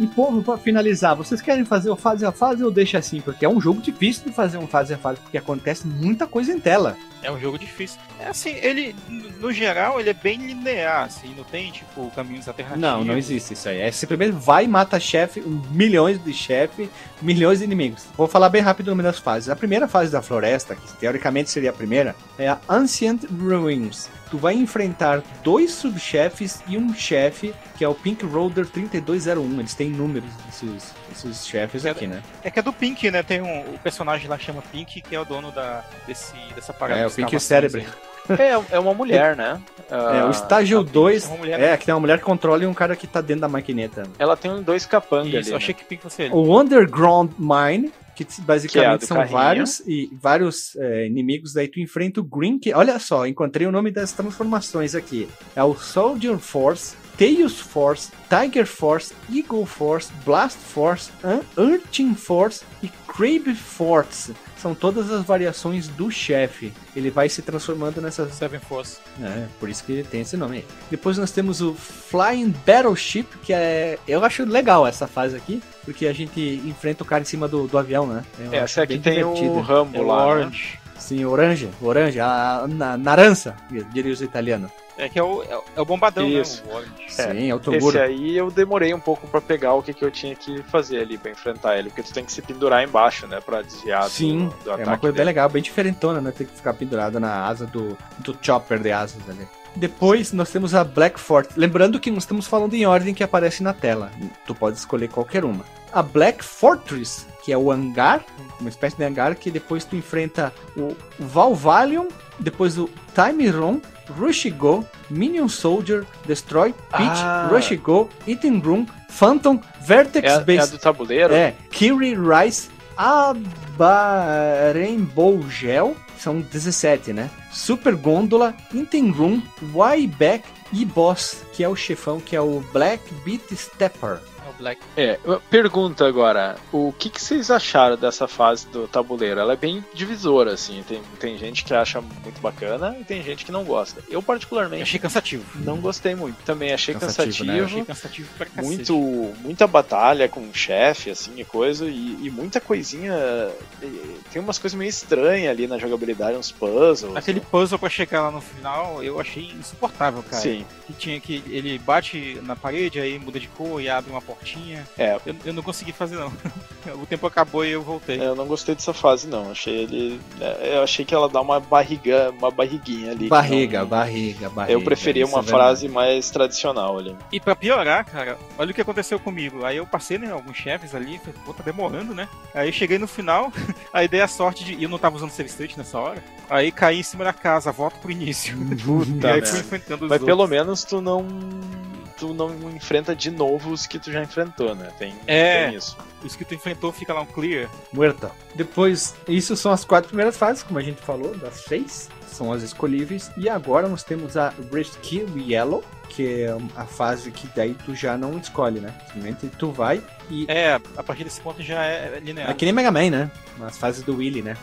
E povo, pra finalizar, vocês querem fazer o fase a fase ou deixa assim? Porque é um jogo difícil de fazer um fase a fase, porque acontece muita coisa em tela. É um jogo difícil. É assim, ele, no- geral, ele é bem linear, assim, não tem, tipo, caminhos alternativos. Não, não existe isso aí. É simplesmente vai e mata chefe, milhões de chefe, milhões de inimigos. Vou falar bem rápido o nome das fases. A primeira fase da floresta, que teoricamente seria a primeira, é a Ancient Ruins. Tu vai enfrentar dois subchefes e um chefe, que é o Pink Roader 3201. Eles têm números desses, desses chefes aqui, né? É que é do Pink, né? Tem um, o personagem lá chama Pink, que é o dono da, desse, dessa parada. É, o Pink Cérebro. aí. É, é uma mulher, né? É, Ah, o estágio a Pink 2 é mulher- é que tem uma mulher que controla e um cara que tá dentro da maquineta. Ela tem dois capangas Isso, ali. eu né? achei que Pink fosse ele. O Underground Mine, que basicamente do são carrinho. vários e vários é, inimigos. Daí tu enfrenta o Green, que olha só, encontrei o nome das transformações aqui. É o Soldier Force, Tails Force, Tiger Force, Eagle Force, Blast Force, Ur- Urchin Force e Crab Force. São todas as variações do chefe. Ele vai se transformando nessas Seven Force. é, por isso que ele tem esse nome aí. Depois nós temos o Flying Battleship, que é. Eu acho legal essa fase aqui, porque a gente enfrenta o cara em cima do, do avião, né? Eu Essa acho aqui tem o divertido. Rambo É o lá. né? Orange. Sim, orange, orange, a, na, narança, diria os italianos. É que é o, é o- é o bombadão, Isso. né? O Orange. Sim, é o Esse Toguro. aí eu demorei um pouco pra pegar o que, que eu tinha que fazer ali pra enfrentar ele, porque tu tem que se pendurar embaixo, né, pra desviar do- Sim, do, é ataque uma coisa bem dele. legal, bem diferentona, né? Tem que ficar pendurado na asa do, do chopper de asas ali. Depois nós temos a Black Fort. Lembrando que nós estamos falando em ordem que aparece na tela. Tu pode escolher qualquer uma. A Black Fortress, que é o hangar, uma espécie de hangar que depois tu enfrenta o Valvalion, depois o Time Ron, Rush Go, Minion Soldier, Destroy, Peach, Ah. Rush Go, Item Room, Phantom, Vertex É, a- é a Base do tabuleiro? é, Kiri Rice, Aba Rainbow Gel, são 17, né? Super Gôndola, Intem Room, Wyback e Boss, que é o chefão, que é o Black Beat Stepper. É o Black. É, pergunta agora, o que, que vocês acharam dessa fase do tabuleiro? Ela é bem divisora, assim, tem, tem gente que acha muito bacana e tem gente que não gosta. Eu Eu particularmente achei cansativo. não gostei muito, também achei Cansativo, cansativo, né? Achei cansativo pra cacete. muito, muita batalha com o chefe, assim, e coisa, e, e muita coisinha, e- tem umas coisas meio estranhas ali na jogabilidade, uns puzzles. Aquele puzzle pra chegar lá no final, eu achei insuportável, cara. Sim, Que tinha que. Ele bate na parede, aí muda de cor e abre uma portinha. é, Eu, eu não consegui fazer, não. o tempo acabou e eu voltei. eu não gostei dessa fase não, achei ele, é, eu achei que ela dá uma barriga, uma barriguinha ali. Barriga, não- barriga, barriga. Eu preferia uma é frase mais tradicional ali. E pra piorar, cara, olha o que aconteceu comigo. Aí eu passei, né, alguns chefes ali, falei, pô, tá demorando, né? Aí eu cheguei no final, aí dei a sorte de. E eu não tava usando save state nessa hora. Aí caí em cima da casa, volto pro início. e aí fui enfrentando os Mas pelo outros. menos tu não. Tu não enfrenta de novo os que tu já enfrentou, né? Tem, É. tem isso. Os que tu enfrentou fica lá um clear. Muerto. Depois, isso são as quatro primeiras fases, como a gente falou, das seis. São as escolhíveis. E agora nós temos a Rescue Yellow, que é a fase que daí tu já não escolhe, né? Simplesmente tu vai e. É, a partir desse ponto já é linear. É que nem Mega Man, né? As fases do Willy, né?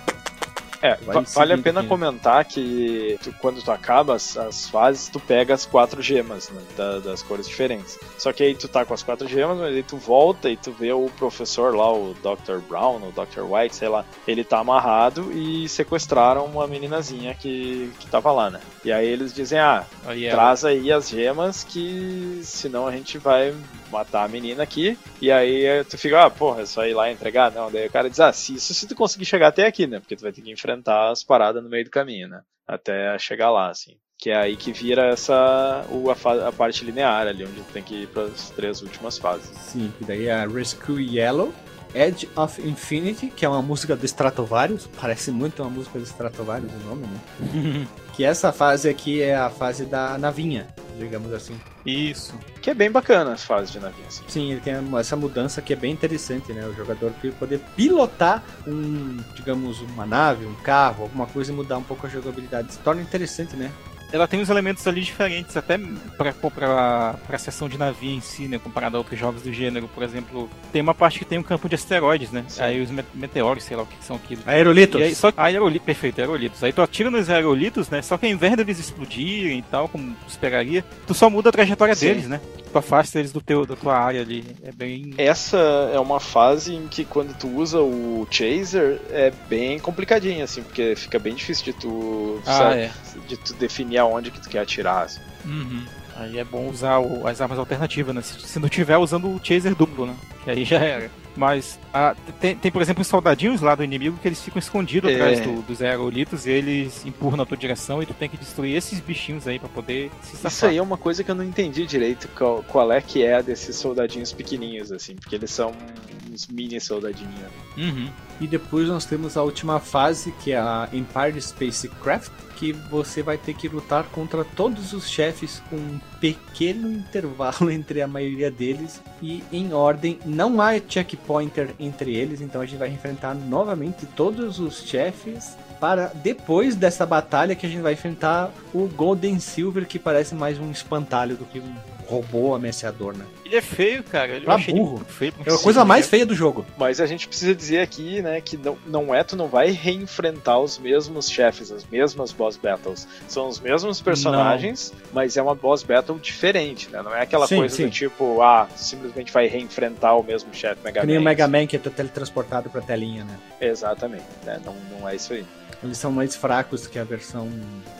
É, va- vale a pena comentar que tu- quando tu acaba as, as fases, tu pega as quatro gemas né, da- das cores diferentes. Só que aí tu tá com as quatro gemas, mas aí tu volta e tu vê o professor lá, o Dr. Brown, o Dr. White, sei lá, ele tá amarrado e sequestraram uma meninazinha que, que tava lá, né? E aí eles dizem, ah, Aí é, traz aí as gemas que senão a gente vai matar a menina aqui. E aí tu fica, ah, porra, é só ir lá entregar? Não, daí o cara diz, ah, se, isso se tu conseguir chegar até aqui, né? Porque tu vai ter que enfrentar as paradas no meio do caminho, né? Até chegar lá, assim. Que é aí que vira essa o, a, a parte linear ali, onde tu tem que ir para as três últimas fases. Sim, que daí é a Rescue Yellow, Edge of Infinity, que é uma música do Stratovarius, parece muito uma música do Stratovarius o nome, né? que essa fase aqui é a fase da navinha, digamos assim. Isso. Que é bem bacana as fases de navio, assim. Sim, ele tem essa mudança que é bem interessante, né? O jogador poder pilotar um, digamos, uma nave, um carro, alguma coisa e mudar um pouco a jogabilidade. Se torna interessante, né? Ela tem uns elementos ali diferentes, até pra, pra, pra sessão de navio em si, né? Comparado a outros jogos do gênero. Por exemplo, tem uma parte que tem um campo de asteroides, né? Sim. Aí os me- meteoros, sei lá o que são aquilo. Aerolitos. Aí, só aerolitos, perfeito, aerolitos. Aí tu atira nos aerolitos, né? Só que ao invés deles explodirem e tal, como tu esperaria, tu só muda a trajetória Sim. deles, né? Tu afasta eles do teu, da tua área ali. É bem. Essa é uma fase em que quando tu usa o Chaser é bem complicadinha, assim, porque fica bem difícil de tu, Ah, sabe, é. De tu definir aonde que tu quer atirar. assim. Uhum. Aí é bom usar o- as armas alternativas, né? Se, se não tiver usando o chaser duplo, né? Que aí já era. Mas ah, tem, tem, por exemplo, os soldadinhos lá do inimigo que eles ficam escondidos É. atrás do- dos aerolitos e eles empurram na tua direção e tu tem que destruir esses bichinhos aí pra poder se safar. Isso aí é uma coisa que eu não entendi direito qual, qual é que é desses soldadinhos pequenininhos, assim, porque eles são uns mini soldadinhos. Uhum. E depois nós temos a última fase, que é a Empire Spacecraft, que você vai ter que lutar contra todos os chefes com um pequeno intervalo entre a maioria deles e em ordem. Não há checkpointer entre eles, então a gente vai enfrentar novamente todos os chefes para depois dessa batalha que a gente vai enfrentar o Golden Silver, que parece mais um espantalho do que um robô ameaçador, né? Ele é feio, cara. Ele Pra eu burro. feio. É a coisa mais feia do jogo. Mas a gente precisa dizer aqui, né, que não, não é, tu não vai reenfrentar os mesmos chefes, as mesmas boss battles. São os mesmos personagens, mas é uma boss battle diferente, né? Não é aquela Sim, coisa sim. do tipo, ah, simplesmente vai reenfrentar o mesmo chefe Mega Que nem o Man. Mega Man que é teletransportado pra telinha, né? Exatamente, né? Não, não é isso aí. Eles são mais fracos que a versão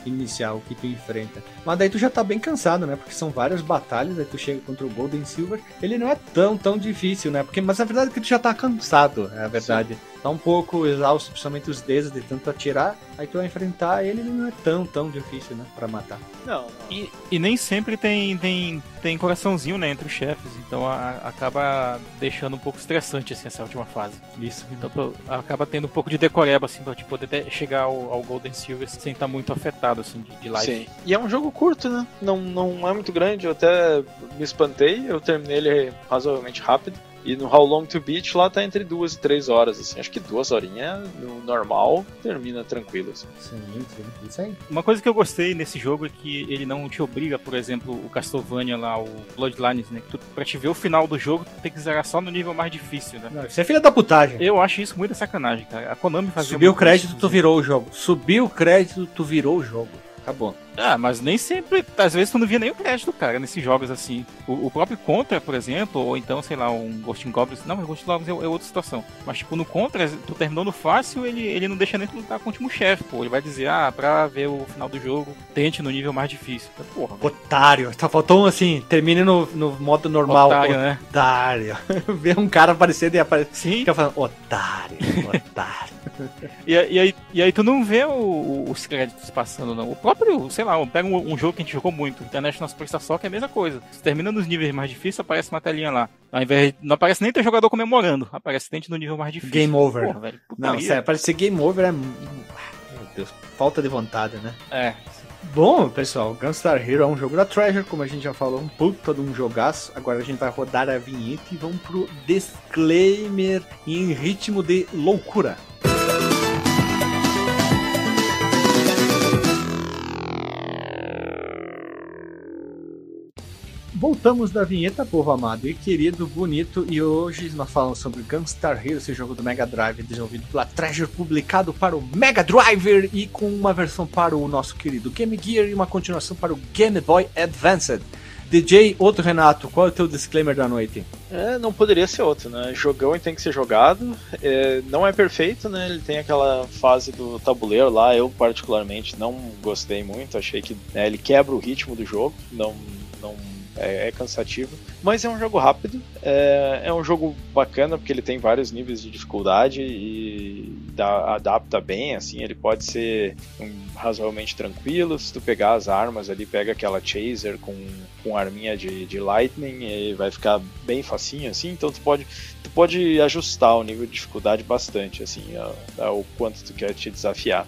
inicial que tu enfrenta. Mas daí tu já tá bem cansado, né? Porque são várias batalhas, aí tu chega contra o Golden Silver. Ele não é tão, tão difícil, né? Porque, mas a verdade é que tu já tá cansado, é a verdade. Tá um pouco exausto, principalmente os dedos de tanto atirar. Aí tu vai enfrentar ele, não é tão, tão difícil, né? Pra matar. Não, não. E, e nem sempre tem, tem, tem coraçãozinho, né, entre os chefes. Então a- acaba deixando um pouco estressante, assim, essa última fase. Isso. Então tu acaba tendo um pouco de decoreba, assim, pra te poder até chegar ao, ao Golden Silver sem estar muito afetado, assim, de, de live. Sim. E é um jogo curto, né? Não, não é muito grande. Eu até me espantei. Eu terminei ele razoavelmente rápido. E no How Long to Beat lá tá entre duas e três horas, assim. Acho que duas horinhas no normal termina tranquilo, assim. Sim, sim. Isso aí. Uma coisa que eu gostei nesse jogo é que ele não te obriga, por exemplo, o Castlevania lá, o Bloodlines, né? Que tu, pra te ver o final do jogo, tu tem que zerar só no nível mais difícil, né? Não, isso é filha da putagem. Eu acho isso muita sacanagem, cara. A Konami fazia Subiu o crédito, isso, tu virou o jogo. Subiu o crédito, tu virou o jogo. Acabou. Ah, mas nem sempre. Às vezes tu não via nem o crédito, cara, nesses jogos assim. O, o próprio Contra, por exemplo, ou então, sei lá, um Ghost in Goblins. Não, mas Ghost in Goblins é, é outra situação. Mas, tipo, no Contra, tu terminou no fácil, ele, ele não deixa nem tu lutar com o último chefe, pô. Ele vai dizer, ah, pra ver o final do jogo, tente no nível mais difícil. Então, Porra, Otário. Tá faltou um assim, termine no, no modo normal. otário, né? Otário. Ver um cara aparecendo e aparecer. Sim, Fica falando, otário, otário. E, e aí, e aí tu não vê o- os créditos passando, não. O próprio, sei lá, pega um, um jogo que a gente jogou muito, International Superstar Soccer é a mesma coisa. Você termina nos níveis mais difíceis, aparece uma telinha lá. Ao invés de, não aparece nem teu jogador comemorando, aparece tente no nível mais difícil. Game over. Porra, velho, Não, sério, parecer game over é. Meu Deus, falta de vontade, né? É, Bom, pessoal, Gunstar Hero é um jogo da Treasure, como a gente já falou, um puta de um jogaço. Agora a gente vai rodar a vinheta e vamos pro disclaimer em ritmo de loucura. Voltamos da vinheta, povo amado e querido, bonito, e hoje nós falamos sobre Gunstar Hero, esse jogo do Mega Drive desenvolvido pela Treasure, publicado para o Mega Driver e com uma versão para o nosso querido Game Gear e uma continuação para o Game Boy Advanced. DJ Outro Renato, qual é o teu disclaimer da noite? É, não poderia ser outro, né? Jogão e tem que ser jogado. É, não é perfeito, né? Ele tem aquela fase do tabuleiro lá. Eu, particularmente, não gostei muito. Achei que né, ele quebra o ritmo do jogo. Não, não é, é cansativo. Mas é um jogo rápido. É, é um jogo bacana porque ele tem vários níveis de dificuldade e dá- adapta bem. Assim, ele pode ser um, razoavelmente tranquilo. Se tu pegar as armas ali, pega aquela chaser com, com arminha de, de lightning e vai ficar bem facinho assim. Então tu pode tu pode ajustar o nível de dificuldade bastante assim, a- a- o quanto tu quer te desafiar.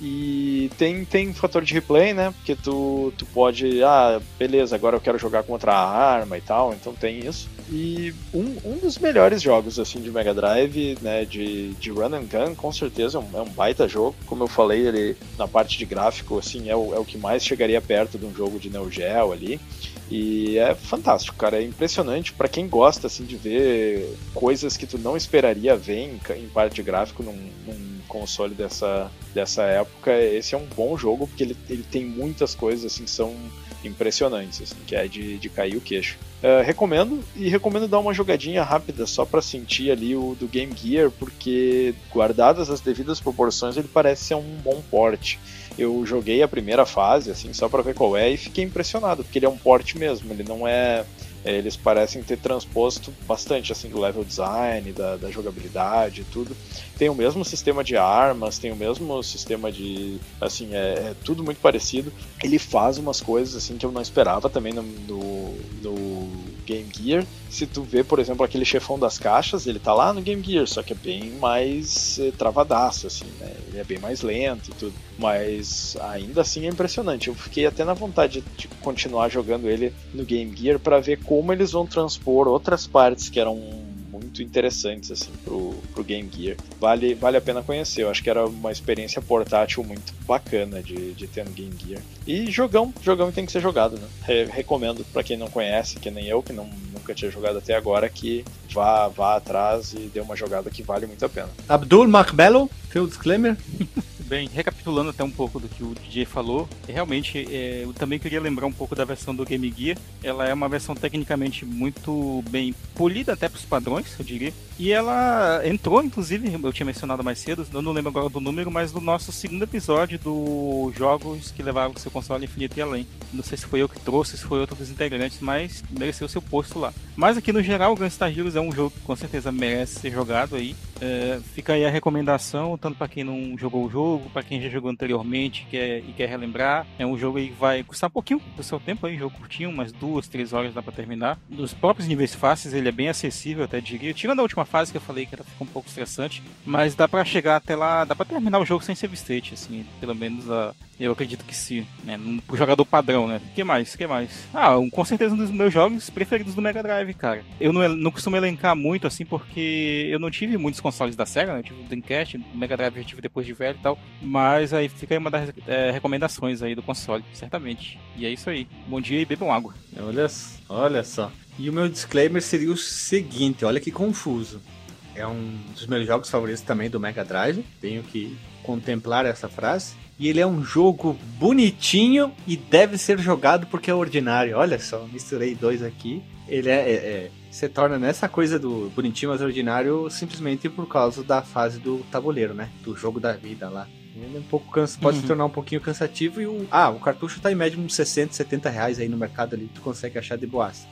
E tem, tem fator de replay, né? Porque tu, tu pode, ah, beleza, agora eu quero jogar contra a arma e tal, então tem isso. E um, um dos melhores jogos assim de Mega Drive, né, de, de run and gun, com certeza é um, é um baita jogo. Como eu falei, ele na parte de gráfico, assim, é o, é o que mais chegaria perto de um jogo de Neo Geo ali. E é fantástico, cara. É impressionante para quem gosta assim de ver coisas que tu não esperaria ver em, em parte de gráfico num, num console dessa, dessa época. Esse é um bom jogo porque ele, ele tem muitas coisas assim que são impressionantes, assim, que é de, de cair o queixo. É, recomendo e recomendo dar uma jogadinha rápida só para sentir ali o do Game Gear, porque guardadas as devidas proporções ele parece ser um bom porte. Eu joguei a primeira fase assim só para ver qual é e fiquei impressionado porque ele é um porte mesmo, ele não é é, eles parecem ter transposto bastante assim do level design, da, da jogabilidade e tudo. Tem o mesmo sistema de armas, tem o mesmo sistema de. assim, é, é tudo muito parecido. Ele faz umas coisas assim que eu não esperava também no, no, no Game Gear. Se tu vê, por exemplo, aquele chefão das caixas, ele tá lá no Game Gear, só que é bem mais eh, travadaço, assim, né? Ele é bem mais lento e tudo. Mas ainda assim é impressionante. Eu fiquei até na vontade de continuar jogando ele no Game Gear para ver como eles vão transpor outras partes que eram muito interessantes assim pro, pro Game Gear. Vale, vale a pena conhecer. Eu acho que era uma experiência portátil muito bacana de, de ter no Game Gear. E jogão, jogão tem que ser jogado, né? Re recomendo para quem não conhece, que nem eu, que não, nunca tinha jogado até agora, que vá, vá atrás e dê uma jogada que vale muito a pena. Abdul Macbello, seu disclaimer. Bem, recapitulando até um pouco do que o DJ falou, realmente é, eu também queria lembrar um pouco da versão do Game Gear. Ela é uma versão tecnicamente muito bem polida até para os padrões, eu diria. E ela entrou, inclusive, eu tinha mencionado mais cedo, eu não lembro agora do número, mas do nosso segundo episódio do Jogos que levaram o seu console infinito e além. Não sei se foi eu que trouxe, se foi outro dos integrantes, mas mereceu seu posto lá. Mas aqui no geral, o Gunstar Heroes é um jogo que com certeza merece ser jogado aí. É, fica aí a recomendação, tanto para quem não jogou o jogo, para quem já jogou anteriormente quer, e quer relembrar. É um jogo aí que vai custar um pouquinho do seu tempo aí, jogo curtinho, umas duas, três horas dá para terminar. Dos próprios níveis fáceis, ele é bem acessível, até diria. Tirando a última fase que eu falei que ela ficou um pouco estressante, mas dá para chegar até lá, dá para terminar o jogo sem save state, assim, pelo menos a, eu acredito que sim, né? Pro jogador padrão, né? que mais? que mais? Ah, um, com certeza um dos meus jogos preferidos do Mega Drive, cara. Eu não, não costumo elencar muito, assim, porque eu não tive muitos consoles da SEGA, né? Eu tive o Dreamcast, o Mega Drive eu tive depois de velho e tal. Mas aí fica aí uma das é, recomendações aí do console, certamente. E é isso aí. Bom dia e bebam água. Olha, olha só. E o meu disclaimer seria o seguinte, olha que confuso. É um dos meus jogos favoritos também do Mega Drive. Tenho que contemplar essa frase. E ele é um jogo bonitinho e deve ser jogado porque é ordinário. Olha só, misturei dois aqui. Ele é, é, é se torna nessa coisa do bonitinho mas ordinário simplesmente por causa da fase do tabuleiro, né? Do jogo da vida lá. Ele é um pouco cansa, pode uhum. se tornar um pouquinho cansativo e o ah, o cartucho tá em média uns 60, 70 reais aí no mercado ali, tu consegue achar de boas.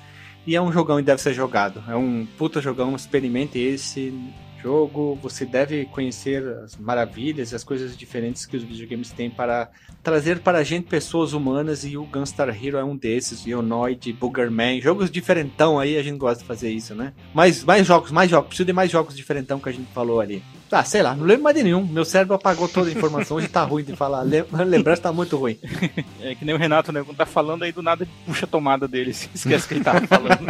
E é um jogão e deve ser jogado. É um puta jogão, experimente esse jogo, você deve conhecer as maravilhas e as coisas diferentes que os videogames têm para trazer para a gente pessoas humanas e o Gunstar Hero é um desses, o Ionoid, Boogerman, jogos diferentão aí, a gente gosta de fazer isso, né? Mais, mais jogos, mais jogos, preciso de mais jogos diferentão que a gente falou ali. Ah, sei lá, não lembro mais de nenhum. Meu cérebro apagou toda a informação. Hoje tá ruim de falar. Lembrança tá muito ruim. É que nem o Renato, né? Quando tá falando aí do nada, puxa a tomada dele. Esquece que ele tava falando.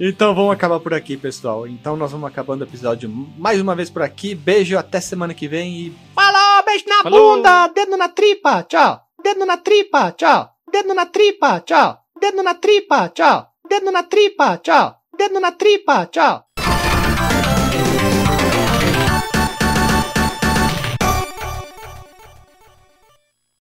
então vamos acabar por aqui, pessoal. Então nós vamos acabando o episódio mais uma vez por aqui. Beijo, até semana que vem e. Falou! Beijo na Falou. bunda! Dedo na tripa! Tchau! Dedo na tripa! Tchau! Dedo na tripa! Tchau! Dedo na tripa! Tchau! Dedo na tripa! Tchau! Dedo na tripa! Tchau!